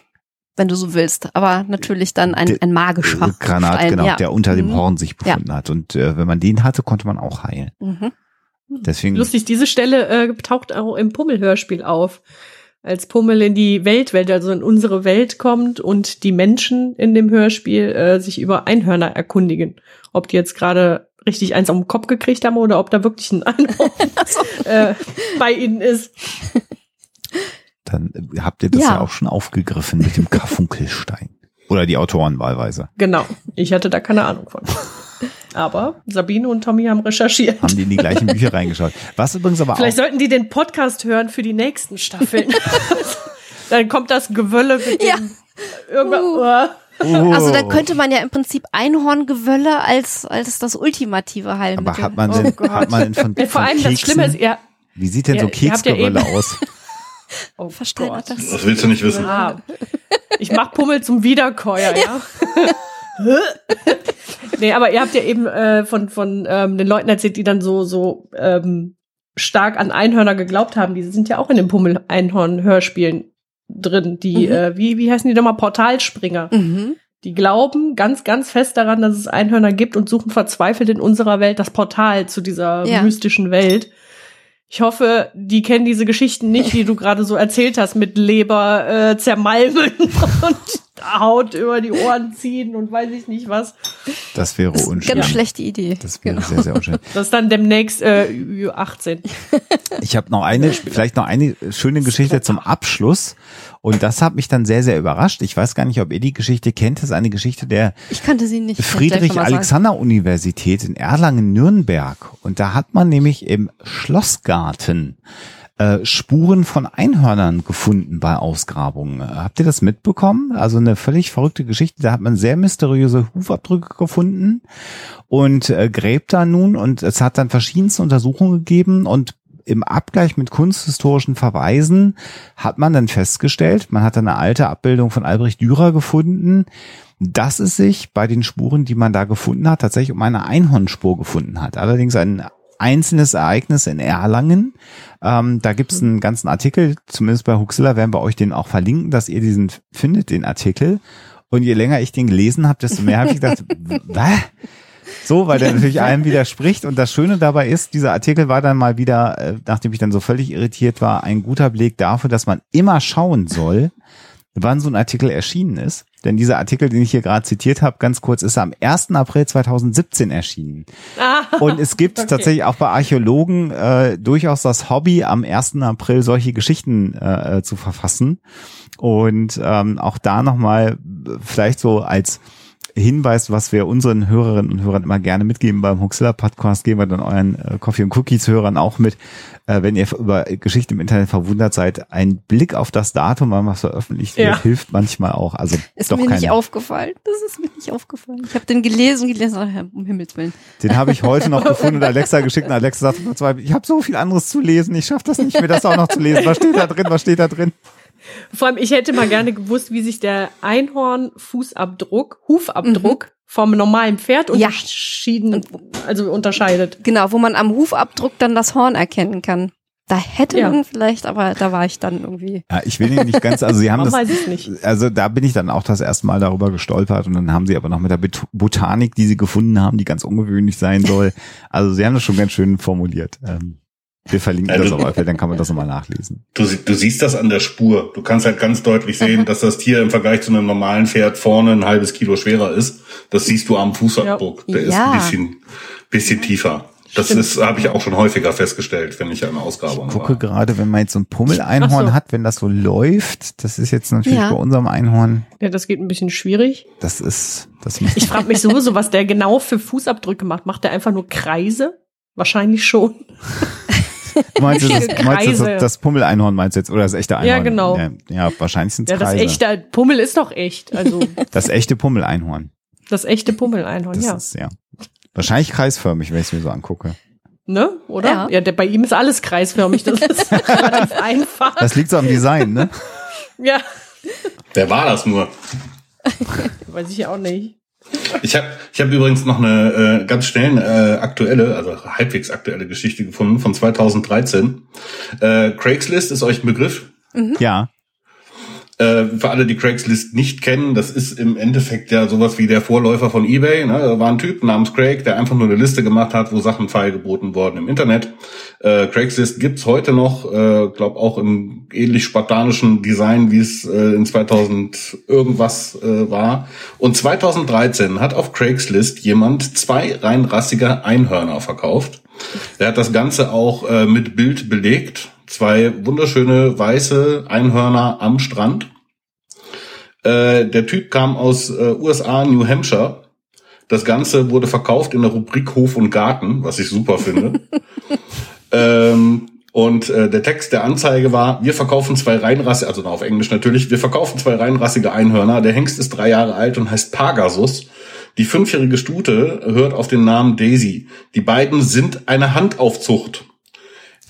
wenn du so willst, aber natürlich dann ein, ein magischer äh, Granat, Stein, genau, ja. der unter dem mhm. Horn sich befunden ja. hat. Und äh, wenn man den hatte, konnte man auch heilen. Mhm. Deswegen lustig, diese Stelle äh, taucht auch im Pummel-Hörspiel auf als Pummel in die Weltwelt, also in unsere Welt kommt und die Menschen in dem Hörspiel äh, sich über Einhörner erkundigen. Ob die jetzt gerade richtig eins auf den Kopf gekriegt haben oder ob da wirklich ein Einhorn äh, bei ihnen ist. Dann habt ihr das ja. ja auch schon aufgegriffen mit dem Karfunkelstein. Oder die Autoren wahlweise. Genau. Ich hatte da keine Ahnung von. Aber Sabine und Tommy haben recherchiert. Haben die in die gleichen Bücher reingeschaut. Was übrigens aber Vielleicht auch sollten die den Podcast hören für die nächsten Staffeln. Dann kommt das Gewölle mit ja. dem irgendwas. Uh. Oh. Also da könnte man ja im Prinzip Einhorngewölle als als das ultimative Heilmittel. Aber hat man denn, oh hat man denn von, von Vor allem Keksen, das Schlimme ist, ja. Wie sieht denn so Keksgewölle ja aus? Oh Versteht Gott. Das? das willst du nicht wissen. Ja. Ich mach Pummel zum Wiederkäuer, ja. Nee, aber ihr habt ja eben äh, von, von ähm, den Leuten erzählt, die dann so, so ähm, stark an Einhörner geglaubt haben. Die sind ja auch in den Pummel-Einhorn-Hörspielen drin. Die, mhm. äh, wie, wie heißen die nochmal? Portalspringer. Mhm. Die glauben ganz, ganz fest daran, dass es Einhörner gibt und suchen verzweifelt in unserer Welt das Portal zu dieser ja. mystischen Welt. Ich hoffe, die kennen diese Geschichten nicht, die du gerade so erzählt hast, mit Leber äh, zermalmen und Haut über die Ohren ziehen und weiß ich nicht was. Das wäre das unschön. Ganz schlechte Idee. Das wäre genau. sehr, sehr unschön. Das ist dann demnächst äh, 18. Ich habe noch eine, vielleicht noch eine schöne Geschichte zum Abschluss. Und das hat mich dann sehr, sehr überrascht. Ich weiß gar nicht, ob ihr die Geschichte kennt. Das ist eine Geschichte der ich kannte sie nicht. Friedrich-Alexander-Universität in Erlangen-Nürnberg. Und da hat man nämlich im Schlossgarten äh, Spuren von Einhörnern gefunden bei Ausgrabungen. Habt ihr das mitbekommen? Also eine völlig verrückte Geschichte. Da hat man sehr mysteriöse Hufabdrücke gefunden und äh, gräbt da nun und es hat dann verschiedenste Untersuchungen gegeben und im Abgleich mit kunsthistorischen Verweisen hat man dann festgestellt, man hat eine alte Abbildung von Albrecht Dürer gefunden, dass es sich bei den Spuren, die man da gefunden hat, tatsächlich um eine Einhornspur gefunden hat. Allerdings ein einzelnes Ereignis in Erlangen. Ähm, da gibt es einen ganzen Artikel, zumindest bei Huxilla werden wir euch den auch verlinken, dass ihr diesen findet, den Artikel. Und je länger ich den gelesen habe, desto mehr habe ich gedacht, was? So, weil der natürlich allem widerspricht. Und das Schöne dabei ist, dieser Artikel war dann mal wieder, äh, nachdem ich dann so völlig irritiert war, ein guter Beleg dafür, dass man immer schauen soll, wann so ein Artikel erschienen ist. Denn dieser Artikel, den ich hier gerade zitiert habe, ganz kurz, ist am 1. April 2017 erschienen. Ah, und es gibt okay. tatsächlich auch bei Archäologen äh, durchaus das Hobby, am 1. April solche Geschichten äh, äh, zu verfassen. Und ähm, auch da nochmal vielleicht so als Hinweis, was wir unseren Hörerinnen und Hörern immer gerne mitgeben beim Huxilla Podcast, geben wir dann euren äh, Coffee und Cookies Hörern auch mit. Äh, wenn ihr über Geschichte im Internet verwundert seid, ein Blick auf das Datum, wann was veröffentlicht wird, Ja. hilft manchmal auch. Also Ist doch mir nicht kein, aufgefallen. Das ist mir nicht aufgefallen. Ich habe den gelesen, gelesen, um Himmels Willen. den habe ich heute noch gefunden und Alexa geschickt und Alexa sagt ich habe so viel anderes zu lesen, ich schaffe das nicht mehr, das auch noch zu lesen. Was steht da drin? Was steht da drin? Vor allem, ich hätte mal gerne gewusst, wie sich der Einhorn-Fußabdruck, Hufabdruck vom normalen Pferd Ja. unterschieden, also unterscheidet. Genau, wo man am Hufabdruck dann das Horn erkennen kann. Da hätte Ja. man vielleicht, aber da war ich dann irgendwie. Ja, ich will nicht ganz, also Sie haben das, weiß es nicht. also da bin ich dann auch das erste Mal darüber gestolpert und dann haben Sie aber noch mit der Bet- Botanik, die Sie gefunden haben, die ganz ungewöhnlich sein soll. Also Sie haben das schon ganz schön formuliert. Ähm, wir verlinken Ja, das du- aber, dann kann man das nochmal nachlesen. Du, du siehst das an der Spur. Du kannst halt ganz deutlich sehen, dass das Tier im Vergleich zu einem normalen Pferd vorne ein halbes Kilo schwerer ist. Das siehst du am Fußabdruck. Der ist Ja. ein bisschen, bisschen tiefer. Das Stimmt. ist, habe ich auch schon häufiger festgestellt, wenn ich an Ausgrabungen Ich gucke war. gerade, wenn man jetzt so ein Pummeleinhorn so. hat, wenn das so läuft, das ist jetzt natürlich Ja. bei unserem Einhorn, Ja, das geht ein bisschen schwierig. das ist, das Ich frage mich sowieso, was der genau für Fußabdrücke macht. Macht der einfach nur Kreise? Wahrscheinlich schon. Du meinst, du das, meinst du das, das Pummeleinhorn meinst du jetzt oder das echte Einhorn? Ja, genau. Ja, ja wahrscheinlich sind Ja, es das Kreise. echte Pummel ist doch echt. Also das echte Pummeleinhorn. das echte Pummeleinhorn, Das ja. ist ja wahrscheinlich kreisförmig, wenn ich es mir so angucke. Ne? Oder? Ja. Ja, der, bei ihm ist alles kreisförmig. Das ist relativ einfach. Das liegt so am Design, ne? Ja. Wer war das nur? Weiß ich auch nicht. Ich habe ich hab übrigens noch eine äh, ganz schnell äh, aktuelle, also halbwegs aktuelle Geschichte gefunden von 2013. Äh, Craigslist ist euch ein Begriff? Ja. Äh, für alle, die Craigslist nicht kennen, das ist im Endeffekt ja sowas wie der Vorläufer von eBay. Ne? Da war ein Typ namens Craig, der einfach nur eine Liste gemacht hat, wo Sachen feilgeboten wurden im Internet. Äh, Craigslist gibt's heute noch, äh, glaube auch im ähnlich spartanischen Design, wie es äh, in 2000 irgendwas äh, war. Und 2013 hat auf Craigslist jemand zwei rein rassige Einhörner verkauft. Der hat das Ganze auch äh, mit Bild belegt. Zwei wunderschöne weiße Einhörner am Strand. Äh, der Typ kam aus äh, USA, New Hampshire. Das Ganze wurde verkauft in der Rubrik Hof und Garten, was ich super finde. ähm, und äh, der Text der Anzeige war, wir verkaufen zwei reinrassige, also auf Englisch natürlich, wir verkaufen zwei reinrassige Einhörner. Der Hengst ist drei Jahre alt und heißt Pagasus. Die fünfjährige Stute hört auf den Namen Daisy. Die beiden sind eine Handaufzucht.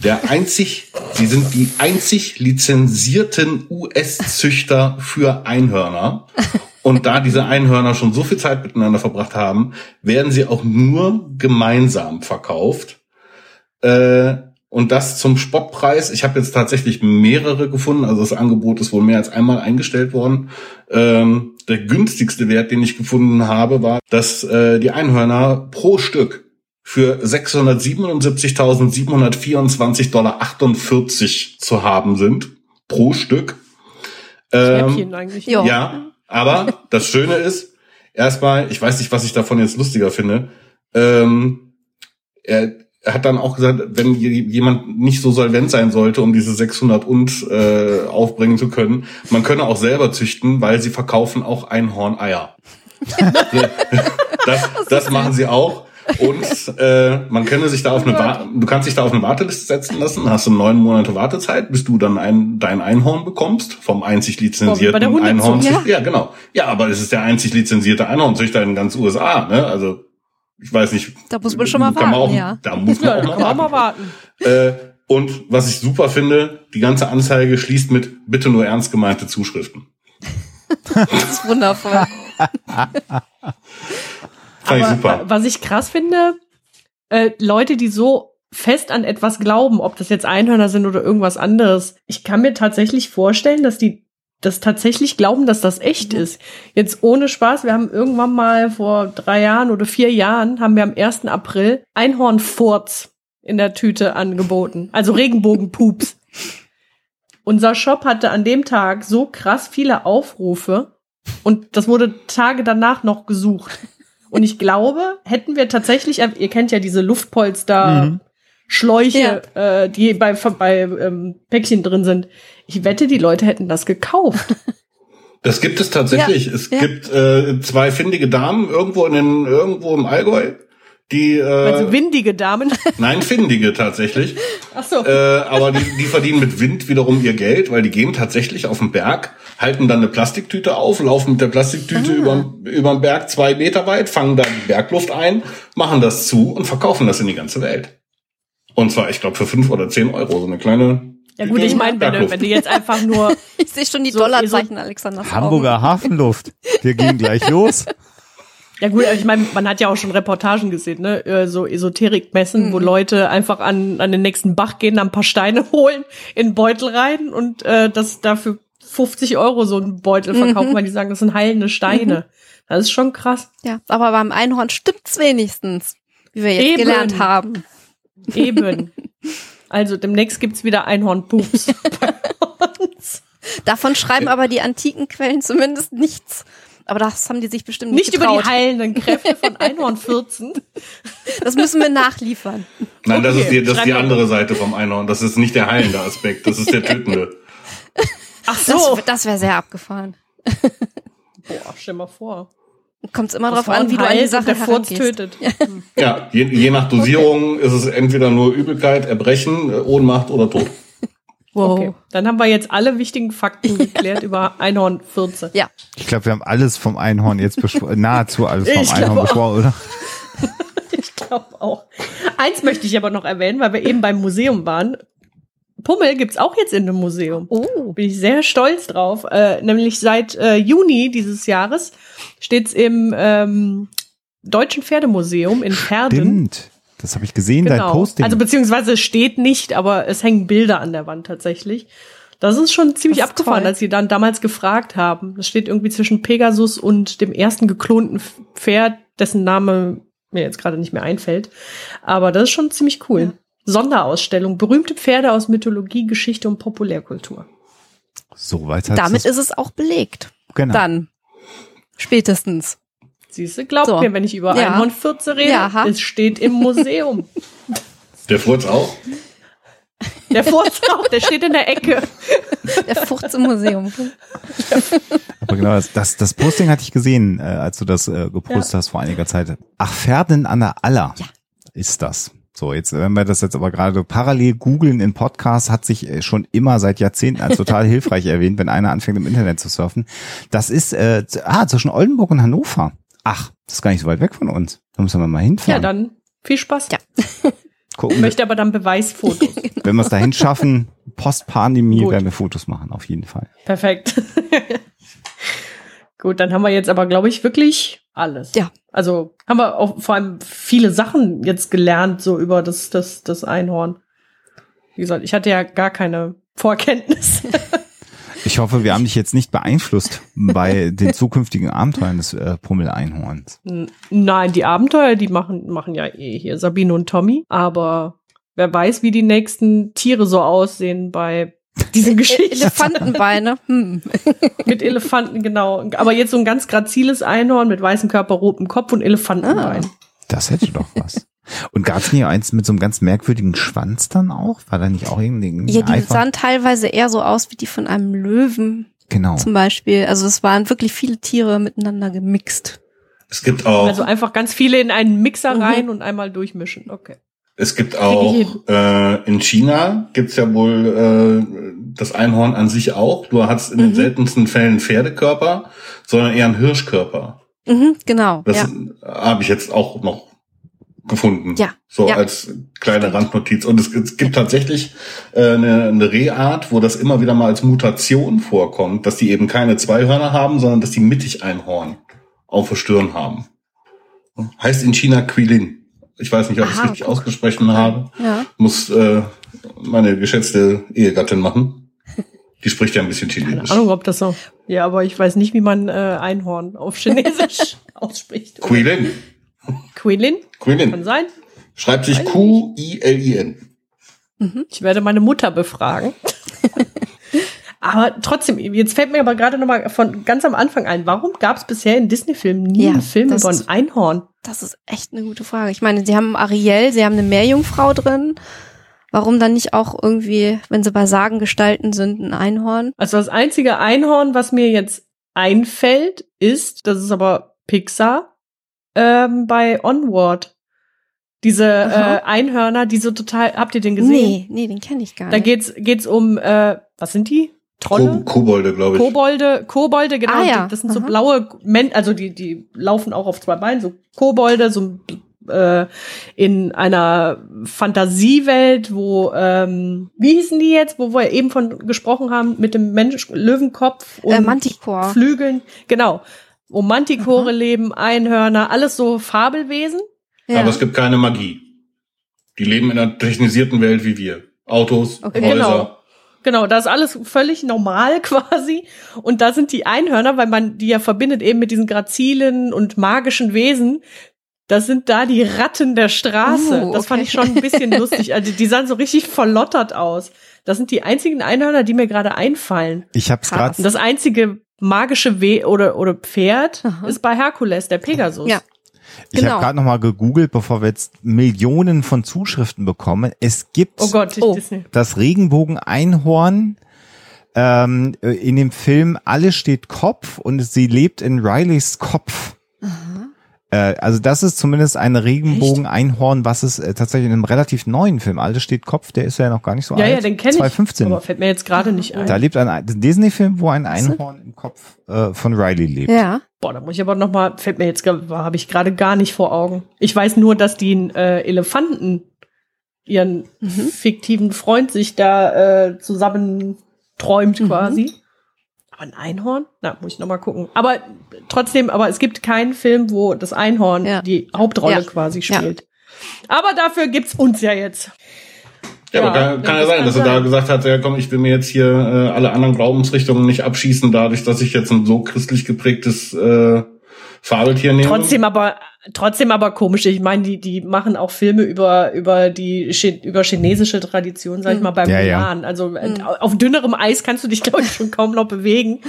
Der einzig, sie sind die einzig lizenzierten US-Züchter für Einhörner. Und da diese Einhörner schon so viel Zeit miteinander verbracht haben, werden sie auch nur gemeinsam verkauft. Äh, und das zum Spottpreis. Ich habe jetzt tatsächlich mehrere gefunden. Also das Angebot ist wohl mehr als einmal eingestellt worden. Ähm, der günstigste Wert, den ich gefunden habe, war, dass äh, die Einhörner pro Stück für 677.724,48 Dollar zu haben sind. Pro Stück. Ähm, eigentlich. Ja. ja, aber das Schöne ist, erstmal, ich weiß nicht, was ich davon jetzt lustiger finde, ähm, er, er hat dann auch gesagt, wenn jemand nicht so solvent sein sollte, um diese 600 und äh, aufbringen zu können, man könne auch selber züchten, weil sie verkaufen auch Einhorneier. das das machen sie auch. Und äh, man könne sich da auf eine Wa du kannst dich da auf eine Warteliste setzen lassen, hast du neun Monate Wartezeit, bis du dann ein, dein Einhorn bekommst vom einzig lizenzierten Hundezucht. Einhornzüchter. Ja. genau. Ja, aber es ist der einzig lizenzierte Einhornzüchter in ganz USA, ne? Also ich weiß nicht. Da muss man schon mal warten, auch, ja. Da muss man Ja, auch da mal mal warten. Äh, und was ich super finde, die ganze Anzeige schließt mit bitte nur ernst gemeinte Zuschriften. Das ist wundervoll. Fand ich Aber super. wa- was ich krass finde, äh, Leute, die so fest an etwas glauben, ob das jetzt Einhörner sind oder irgendwas anderes, ich kann mir tatsächlich vorstellen, dass die das tatsächlich glauben, dass das echt ist. Jetzt ohne Spaß, wir haben irgendwann mal vor drei Jahren oder vier Jahren, haben wir am 1. April Einhornfurz in der Tüte angeboten. Also Regenbogenpups. Unser Shop hatte an dem Tag so krass viele Aufrufe und das wurde Tage danach noch gesucht. Und ich glaube, hätten wir tatsächlich, ihr kennt ja diese Luftpolster, Mhm. Schläuche, äh, die bei, bei ähm, Päckchen drin sind. Ich wette, die Leute hätten das gekauft. Das gibt es tatsächlich. Ja, es ja. gibt äh, zwei findige Damen irgendwo in den, irgendwo im Allgäu, die Also äh, windige Damen. nein findige tatsächlich. Ach so. Äh, aber die, die verdienen mit Wind wiederum ihr Geld, weil die gehen tatsächlich auf den Berg, halten dann eine Plastiktüte auf, laufen mit der Plastiktüte über, über den Berg zwei Meter weit, fangen da die Bergluft ein, machen das zu und verkaufen das in die ganze Welt. Und zwar, ich glaube, für fünf oder zehn Euro, so eine kleine. Ja gut, ich meine, wenn, wenn du jetzt einfach nur Ich sehe schon die So, Dollarzeichen, Alexander. vor Augen. Hamburger Hafenluft. Wir gehen gleich los. Ja gut, aber ich meine, man hat ja auch schon Reportagen gesehen, ne? Äh, So Esoterikmessen, wo Mhm. Leute einfach an, an den nächsten Bach gehen, dann ein paar Steine holen, in einen Beutel rein und äh, das dafür 50 Euro so einen Beutel verkaufen, Mhm. weil die sagen, das sind heilende Steine. Das ist schon krass. Ja, aber beim Einhorn stimmt's wenigstens, wie wir jetzt Eben. gelernt haben. Eben. Also demnächst gibt's wieder Einhornpups bei uns. Davon schreiben aber die antiken Quellen zumindest nichts. Aber das haben die sich bestimmt nicht, Nicht über die heilenden Kräfte von Einhornfürzen. Das müssen wir nachliefern. Nein, das Okay, ist die, das ist die andere Seite vom Einhorn. Das ist nicht der heilende Aspekt, das ist der tötende. Ach Das, so. das wäre sehr abgefahren. Boah, stell mal vor. Kommt immer Das drauf an, wie du an die Sache der Furz tötet. Ja, je, je nach Dosierung ist es entweder nur Übelkeit, Erbrechen, Ohnmacht oder Tod. Wow. Okay, dann haben wir jetzt alle wichtigen Fakten geklärt über Einhornfürze. Ja, Ich glaube, wir haben alles vom Einhorn jetzt besprochen. Nahezu alles vom Ich Einhorn besprochen, oder? Ich glaube auch. Eins möchte ich aber noch erwähnen, weil wir eben beim Museum waren. Pummel gibt's auch jetzt in einem Museum. Oh. Bin ich sehr stolz drauf. Äh, nämlich seit äh, Juni dieses Jahres steht's im ähm, Deutschen Pferdemuseum in Verden. Stimmt. Das habe ich gesehen, dein Posting. Also beziehungsweise es steht nicht, aber es hängen Bilder an der Wand tatsächlich. Das ist schon ziemlich ist abgefahren, toll. als sie dann damals gefragt haben. Das steht irgendwie zwischen Pegasus und dem ersten geklonten Pferd, dessen Name mir jetzt gerade nicht mehr einfällt. Aber das ist schon ziemlich cool. Ja. Sonderausstellung, berühmte Pferde aus Mythologie, Geschichte und Populärkultur. so weit hat Damit ist es auch belegt. genau. Dann. Spätestens. Siehst du, glaubt So. mir, wenn ich über Ja. Einhornfürze rede, Ja, es steht im Museum. Der Furz auch? Der Vortrag, der steht in der Ecke. Der Furz im Museum. Aber genau, das, das, Posting hatte ich gesehen, äh, als du das äh, gepostet hast vor einiger Zeit. Ach, Ferden an der Aller Ja. ist das. So, jetzt, wenn wir das jetzt aber gerade parallel googeln in Podcasts, hat sich äh, schon immer seit Jahrzehnten als total hilfreich erwähnt, wenn einer anfängt im Internet zu surfen. Das ist äh, ah, zwischen Oldenburg und Hannover. Ach, das ist gar nicht so weit weg von uns. Da müssen wir mal Ja, hinfahren. dann viel Spaß. Ja. Gucken, Ich möchte aber dann Beweisfotos. wenn wir es dahin schaffen, Post-Pandemie werden wir Fotos machen, auf jeden Fall. Perfekt. Gut, dann haben wir jetzt aber, glaube ich, wirklich alles. Ja. Also haben wir auch vor allem viele Sachen jetzt gelernt, so über das, das, das Einhorn. Wie gesagt, ich hatte ja gar keine Vorkenntnis. Ich hoffe, wir haben dich jetzt nicht beeinflusst bei den zukünftigen Abenteuern des äh, Pummel-Einhorns. Nein, die Abenteuer, die machen, machen ja eh hier Sabine und Tommy. Aber wer weiß, wie die nächsten Tiere so aussehen bei diesen Geschichten. Elefantenbeine. Hm. mit Elefanten, genau. Aber jetzt so ein ganz graziles Einhorn mit weißem Körper, rotem Kopf und Elefantenbein. Das hätte doch was. Und gab es nicht eins mit so einem ganz merkwürdigen Schwanz dann auch? War da nicht auch irgendwie Ja, die einfach? sahen teilweise eher so aus wie die von einem Löwen Genau. zum Beispiel. Also es waren wirklich viele Tiere miteinander gemixt. Es gibt auch, Also einfach ganz viele in einen Mixer Mhm. rein und einmal durchmischen. Okay. es gibt auch äh, in China gibt's ja wohl äh, das Einhorn an sich auch. Du hast in den Mhm. seltensten Fällen Pferdekörper, sondern eher einen Hirschkörper. Mhm, genau. Das ja. habe ich jetzt auch noch gefunden. Ja, So ja. als kleine Randnotiz. Und es, es gibt tatsächlich äh, eine, eine Rehart, wo das immer wieder mal als Mutation vorkommt, dass die eben keine zwei Hörner haben, sondern dass die mittig ein Horn auf der Stirn haben. Heißt in China Quilin. Ich weiß nicht, ob ich es richtig ausgesprochen habe. ja. Muss äh, meine geschätzte Ehegattin machen. Die spricht ja ein bisschen Keine Chinesisch. Ahnung, ob das so. Ja, aber ich weiß nicht, wie man äh, Einhorn auf Chinesisch ausspricht. Quilin. Quilin? Kann Quilin. sein. Schreibt sich Q-I-L-I-N. Ich werde meine Mutter befragen. aber trotzdem, jetzt fällt mir aber gerade noch mal von ganz am Anfang ein, warum gab es bisher in Disney-Filmen nie Ja, einen Film über ein Einhorn? Das ist echt eine gute Frage. Ich meine, sie haben Ariel, sie haben eine Meerjungfrau drin. Warum dann nicht auch irgendwie, wenn sie bei Sagengestalten sind, ein Einhorn? Also das einzige Einhorn, was mir jetzt einfällt, ist, das ist aber Pixar, ähm, bei Onward. Diese Aha. äh, Einhörner, die so total, habt ihr den gesehen? Nee, nee, den kenne ich gar Da nicht. geht's, geht's um, äh, was sind die? Trolle? Ko Kobolde, glaube ich. Kobolde, Kobolde, genau. Ah, ja. das sind so Aha. blaue, Men also die, die laufen auch auf zwei Beinen, so Kobolde, so äh, in einer Fantasiewelt, wo, ähm, wie hießen die jetzt, wo wir eben von gesprochen haben, mit dem Mensch, Löwenkopf und äh, Manticore. Flügeln, genau. Wo Mantikore leben, Einhörner, alles so Fabelwesen. Ja. Aber es gibt keine Magie. Die leben in einer technisierten Welt wie wir. Autos, Okay. Häuser. Genau. Genau, das ist alles völlig normal quasi. Und da sind die Einhörner, weil man die ja verbindet eben mit diesen grazilen und magischen Wesen. Das sind da die Ratten der Straße. Uh, Das fand okay. ich schon ein bisschen lustig. Also die sahen so richtig verlottert aus. Das sind die einzigen Einhörner, die mir gerade einfallen. Ich habe es Krass. gerade das einzige magische We oder, oder Pferd Aha. ist bei Herkules, der Pegasus. Ja. Ich Genau. habe gerade noch mal gegoogelt, bevor wir jetzt Millionen von Zuschriften bekommen. Es gibt Oh Gott, Oh. Das Regenbogen-Einhorn ähm, in dem Film Alles steht Kopf und sie lebt in Rileys Kopf. Äh, also das ist zumindest ein Regenbogen-Einhorn, was es äh, tatsächlich in einem relativ neuen Film, Alles steht Kopf, der ist ja noch gar nicht so Ja, alt. ja, den kenne ich. 2015. Aber fällt mir jetzt gerade nicht ein. Da lebt ein ein Disney-Film, wo ein Einhorn im Kopf äh, von Riley lebt. Ja. Boah, da muss ich aber noch mal, fällt mir jetzt, habe ich gerade gar nicht vor Augen. Ich weiß nur, dass die äh, Elefanten, ihren fiktiven Freund, sich da äh, zusammen träumt Mhm. quasi. Aber ein Einhorn? Na, muss ich noch mal gucken. Aber trotzdem, aber es gibt keinen Film, wo das Einhorn Ja. die Hauptrolle Ja. quasi Ja. spielt. Aber dafür gibt's uns ja jetzt. Ja, aber kann, kann ja sein, kann dass er da gesagt hat, ja komm, ich will mir jetzt hier äh, alle anderen Glaubensrichtungen nicht abschießen, dadurch, dass ich jetzt ein so christlich geprägtes äh, Fabeltier nehme. Trotzdem aber, trotzdem aber komisch. Ich meine, die, die machen auch Filme über, über die, über chinesische Tradition, sag ich Mhm. mal, beim Ja, ja. Mulan. Also äh, auf dünnerem Eis kannst du dich, glaube ich, schon kaum noch bewegen.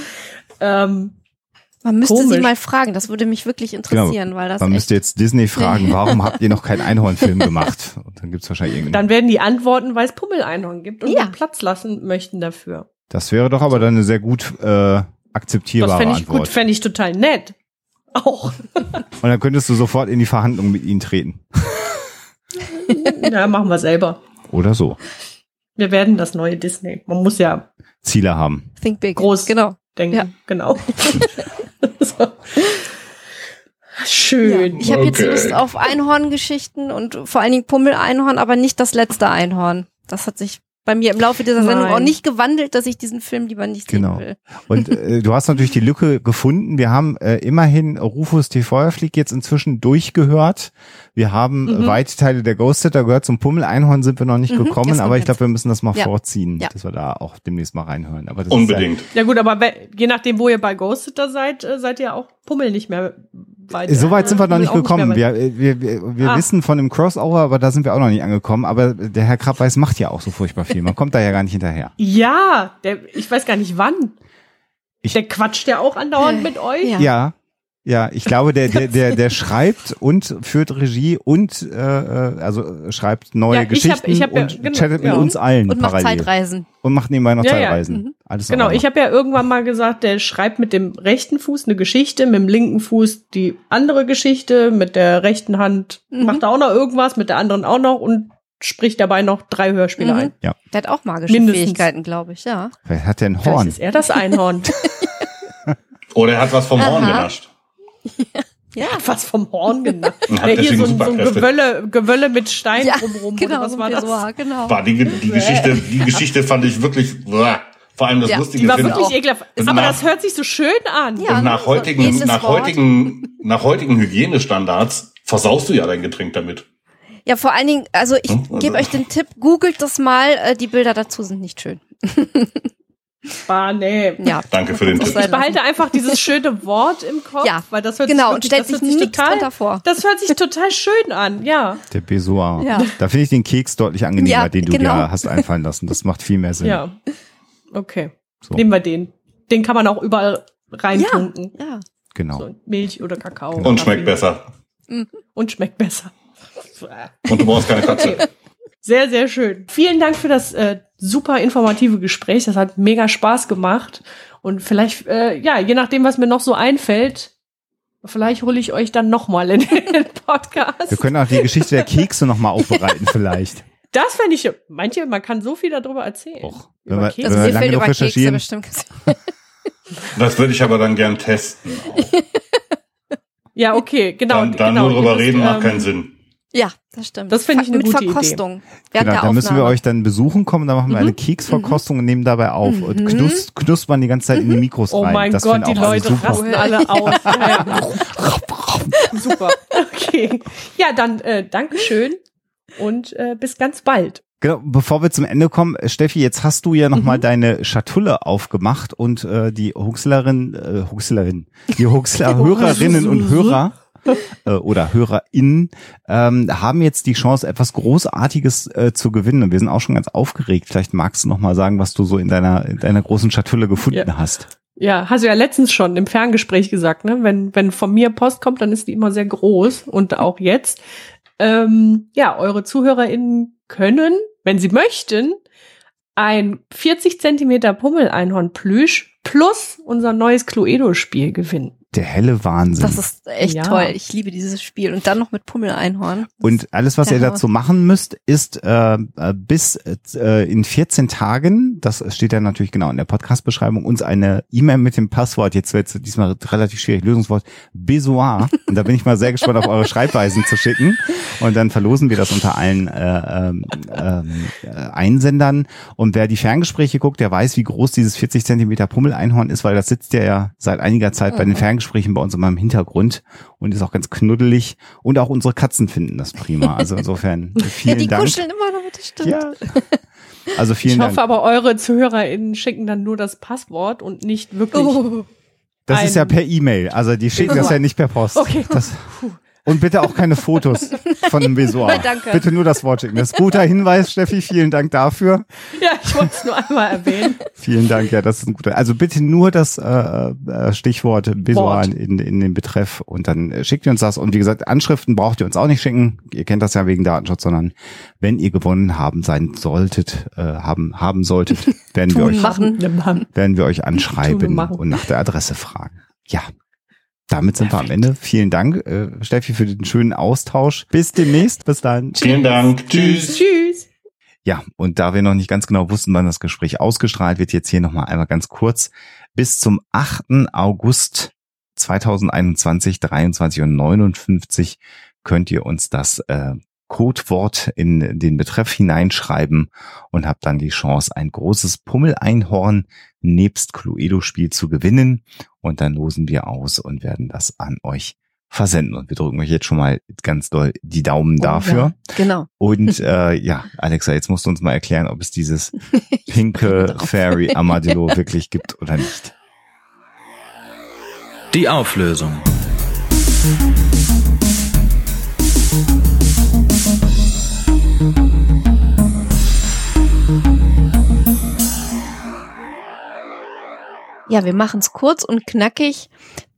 Ähm, Man müsste sie Komisch. mal fragen, das würde mich wirklich interessieren, weil das Man echt, müsste jetzt Disney fragen, warum habt ihr noch keinen Einhornfilm gemacht? Und dann gibt's wahrscheinlich irgendeinen. dann werden die antworten, weil es Pummel-Einhorn gibt und Ja. wir Platz lassen möchten dafür. Das wäre doch aber dann eine sehr gut äh, Das akzeptierbare fände ich Antwort. gut, fände ich total nett. Auch. Und dann könntest du sofort in die Verhandlungen mit ihnen treten. ja, machen wir selber. Oder so. Wir werden das neue Disney. Man muss ja Ziele haben. think big. groß Genau. denken. Ja. Genau. so. Schön. Ich habe jetzt Okay. Lust auf Einhorngeschichten und vor allen Dingen Pummel-Einhorn, aber nicht das letzte Einhorn. Das hat sich bei mir im Laufe dieser Sendung Nein. auch nicht gewandelt, dass ich diesen Film lieber nicht Genau. sehen will. Und äh, du hast natürlich die Lücke gefunden. Wir haben äh, immerhin Rufus T. Feuerflieg jetzt inzwischen durchgehört. Wir haben Mhm. äh, weite Teile der Ghost Sitter gehört. Zum Pummel-Einhorn sind wir noch nicht Mhm, gekommen, aber ich glaube, wir müssen das mal Ja. vorziehen, Ja. dass wir da auch demnächst mal reinhören. Aber das Unbedingt. Ja gut, aber je nachdem, wo ihr bei Ghosted seid, äh, seid ihr auch Pummel nicht mehr weit. Ist ja, so weit sind wir noch nicht gekommen. mehr wir wir, wir, wir Ah. wissen von dem Crossover, aber da sind wir auch noch nicht angekommen. Aber der Herr Krabbeis macht ja auch so furchtbar viel. Man kommt da ja gar nicht hinterher. Ja, der, ich weiß gar nicht wann. Ich- der quatscht ja auch andauernd Äh, mit euch. ja. Ja, ja, ich glaube, der, der, der, der schreibt und führt Regie und äh, äh, also schreibt neue Ja, ich hab- Geschichten ich hab ja- und genau, chattet ja. mit uns allen Und macht parallel. Zeitreisen. Und macht nebenbei noch Ja, ja. Zeitreisen. Mhm. Alles Genau, ich habe ja irgendwann mal gesagt, der schreibt mit dem rechten Fuß eine Geschichte, mit dem linken Fuß die andere Geschichte, mit der rechten Hand Mhm. macht er auch noch irgendwas, mit der anderen auch noch und spricht dabei noch drei Hörspiele Mhm. ein. Der hat auch magische Mindestens. Fähigkeiten, glaube ich, ja. Vielleicht hat ein Vielleicht Horn. ist er das Einhorn. Oder er hat was vom Horn Aha. genascht. Ja. was vom Horn genannt. Hat Ja, hier so ein, so ein. Gewölle, Gewölle mit Stein Ja, drumrum. genau, was so war das? Pessoa, genau. War die, die Geschichte, die Geschichte fand ich wirklich, uah. vor allem das Ja, Lustige Die war wirklich auch. ekelhaft. Aber nach- das hört sich so schön an. Ja. Und nach so heutigen, edles nach Wort. heutigen, nach heutigen Hygienestandards versaust du ja dein Getränk damit. Ja, vor allen Dingen, also ich Hm, also- gebe euch den Tipp, googelt das mal, äh, die Bilder dazu sind nicht schön. Ah, nee. Ja. Danke für den Tipp. Ich behalte einfach dieses schöne Wort im Kopf, Ja, weil das hört Genau, und sich, stellt wirklich- sich das hört sich nichts total, vor. das hört sich total schön an, ja. Der Besoir. Ja. Da finde ich den Keks deutlich angenehmer, Ja, den du genau. dir hast einfallen lassen. Das macht viel mehr Sinn. Ja. Okay. So, Nehmen wir den. Den kann man auch überall reintunken. Ja. genau. So, Milch oder Kakao. Und Kaffee. schmeckt besser. Und schmeckt besser. Und du brauchst keine Katze. Sehr, sehr schön. Vielen Dank für das äh, super informative Gespräch. Das hat mega Spaß gemacht. Und vielleicht, äh, ja, je nachdem, was mir noch so einfällt, vielleicht hole ich euch dann nochmal in den Podcast. Wir können auch die Geschichte der Kekse nochmal aufbereiten vielleicht. Das fände ich, manche, man kann so viel darüber erzählen. Och, Über wenn wir, Kekse. wenn Also wir mir lange fällt genug über Kekse recherchieren. bestimmt. Das würde ich aber dann gern testen. Ja, okay, genau. dann dann genau, nur drüber ihr reden macht ähm, keinen Sinn. Ja, das stimmt. Das finde ich eine Mit gute Idee. Verkostung. Während Genau, dann müssen wir euch dann besuchen kommen, dann machen wir Mhm. eine Keksverkostung und nehmen dabei auf und Mhm. knus knuspern die ganze Zeit in die Mikros Oh rein. mein das Gott, die Leute super. rasten alle aus. Ja. Super. Okay. Ja, dann äh, Dankeschön und äh, bis ganz bald. Genau, bevor wir zum Ende kommen, äh, Steffi, jetzt hast du ja nochmal Mhm. deine Schatulle aufgemacht und äh, die Huxlerin, äh, Huxlerin, die Huxler Hörerinnen und Hörer äh, oder HörerInnen ähm, haben jetzt die Chance, etwas Großartiges äh, zu gewinnen. Und wir sind auch schon ganz aufgeregt. Vielleicht magst du nochmal sagen, was du so in deiner, in deiner großen Schatulle gefunden Ja. hast. Ja, hast du ja letztens schon im Ferngespräch gesagt, ne? Wenn, wenn von mir Post kommt, dann ist die immer sehr groß und auch jetzt. Ähm, ja, eure ZuhörerInnen können, wenn sie möchten, ein 40 Zentimeter Pummel-Einhorn-Plüsch plus unser neues Cluedo-Spiel gewinnen. Der helle Wahnsinn. Das ist echt Ja. toll. Ich liebe dieses Spiel. Und dann noch mit Pummel-Einhorn. Und alles, was ihr Hammer. dazu machen müsst, ist äh, äh, bis äh, in 14 Tagen, das steht ja natürlich genau in der Podcast-Beschreibung, uns eine E-Mail mit dem Passwort, jetzt wird es diesmal relativ schwierig, Lösungswort, Besoir. Und da bin ich mal sehr gespannt auf eure Schreibweisen zu schicken. Und dann verlosen wir das unter allen äh, ähm, ähm, äh, Einsendern. Und wer die Ferngespräche guckt, der weiß, wie groß dieses 40 Zentimeter Pummel-Einhorn ist, weil das sitzt ja, ja seit einiger Zeit bei den Ferngesprächen bei uns immer im Hintergrund und ist auch ganz knuddelig. Und auch unsere Katzen finden das prima. Also insofern Ja, vielen die Dank. kuscheln immer noch mit, das stimmt. Ja. Also vielen ich Dank. hoffe aber, eure ZuhörerInnen schicken dann nur das Passwort und nicht wirklich. Oh. Das ist ja per E-Mail. Also die schicken das ja nicht per Post. Okay. Das, und bitte auch keine Fotos von dem Besoir. Danke. Bitte nur das Wort schicken. Das ist guter Hinweis, Steffi. Vielen Dank dafür. Ja, ich wollte es nur einmal erwähnen. Vielen Dank. Ja, das ist ein guter. Also bitte nur das äh, äh, Stichwort Besoir in, in den Betreff und dann äh, schickt ihr uns das. Und wie gesagt, Anschriften braucht ihr uns auch nicht schicken. Ihr kennt das ja wegen Datenschutz, sondern wenn ihr gewonnen haben sein solltet, äh, haben haben solltet, werden wir euch machen. werden wir euch anschreiben und nach der Adresse fragen. Ja. Damit sind wir am Ende. Vielen Dank, äh, Steffi, für den schönen Austausch. Bis demnächst. Bis dann. Vielen Dank. Tschüss. Tschüss. Ja, und da wir noch nicht ganz genau wussten, wann das Gespräch ausgestrahlt wird, jetzt hier nochmal einmal ganz kurz. Bis zum 8. August 2021, 23 und 59 könnt ihr uns das äh, Codewort in den Betreff hineinschreiben und habt dann die Chance, ein großes Pummeleinhorn nebst Cluedo-Spiel zu gewinnen. Und dann losen wir aus und werden das an euch versenden. Und wir drücken euch jetzt schon mal ganz doll die Daumen dafür. Ja, genau. Und äh, ja, Alexa, jetzt musst du uns mal erklären, ob es dieses pinke. Fairy Armadillo wirklich gibt oder nicht. Die Auflösung. Ja, wir machen es kurz und knackig.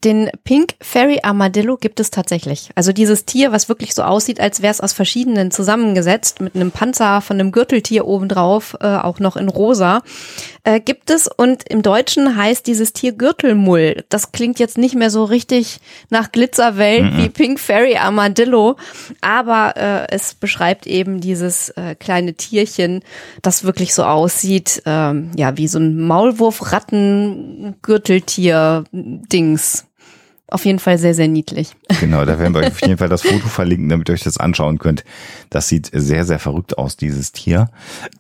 Den Pink Fairy Armadillo gibt es tatsächlich. Also dieses Tier, was wirklich so aussieht, als wäre es aus verschiedenen zusammengesetzt, mit einem Panzer von einem Gürteltier obendrauf, äh, auch noch in rosa, äh, gibt es. Und im Deutschen heißt dieses Tier Gürtelmull. Das klingt jetzt nicht mehr so richtig nach Glitzerwelt Mhm. wie Pink Fairy Armadillo, aber äh, es beschreibt eben dieses äh, kleine Tierchen, das wirklich so aussieht, ähm, ja, wie so ein Maulwurf-Ratten-Gürteltier-Dings. Auf jeden Fall sehr, sehr niedlich. Genau, da werden wir euch auf jeden Fall das Foto verlinken, damit ihr euch das anschauen könnt. Das sieht sehr, sehr verrückt aus, dieses Tier.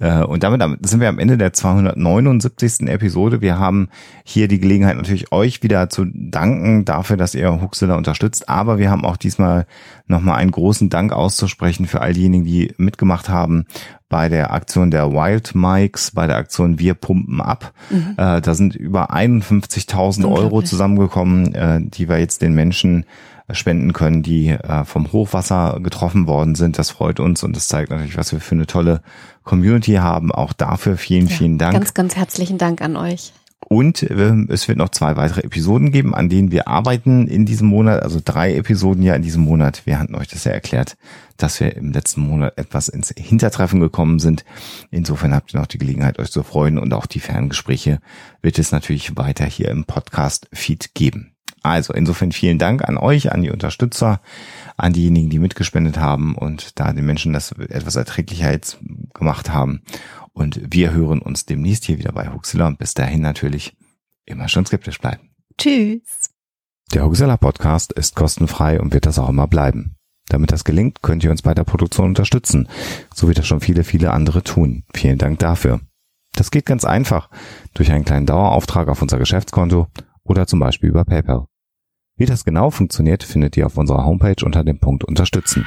Äh, Und damit sind wir am Ende der 279. Episode. Wir haben hier die Gelegenheit, natürlich euch wieder zu danken dafür, dass ihr Huxilla unterstützt. Aber wir haben auch diesmal nochmal einen großen Dank auszusprechen für all diejenigen, die mitgemacht haben bei der Aktion der Wild Mikes, bei der Aktion Wir pumpen ab. Äh, da sind über 51.000 Euro zusammengekommen, äh, die wir jetzt den Menschen spenden können, die äh, vom Hochwasser getroffen worden sind. Das freut uns und das zeigt natürlich, was wir für eine tolle Community haben. Auch dafür vielen, vielen Dank. Ganz, ganz herzlichen Dank an euch. Und äh, es wird noch zwei weitere Episoden geben, an denen wir arbeiten in diesem Monat, also drei Episoden ja in diesem Monat. Wir hatten euch das ja erklärt, dass wir im letzten Monat etwas ins Hintertreffen gekommen sind. Insofern habt ihr noch die Gelegenheit, euch zu freuen und auch die Ferngespräche wird es natürlich weiter hier im Podcast-Feed geben. Also insofern vielen Dank an euch, an die Unterstützer, an diejenigen, die mitgespendet haben und da den Menschen das etwas erträglicher jetzt gemacht haben. Und wir hören uns demnächst hier wieder bei Huxilla und bis dahin natürlich immer schon skeptisch bleiben. Tschüss. Der Huxilla Podcast ist kostenfrei und wird das auch immer bleiben. Damit das gelingt, könnt ihr uns bei der Produktion unterstützen, so wie das schon viele, viele andere tun. Vielen Dank dafür. Das geht ganz einfach durch einen kleinen Dauerauftrag auf unser Geschäftskonto oder zum Beispiel über PayPal. Wie das genau funktioniert, findet ihr auf unserer Homepage unter dem Punkt Unterstützen.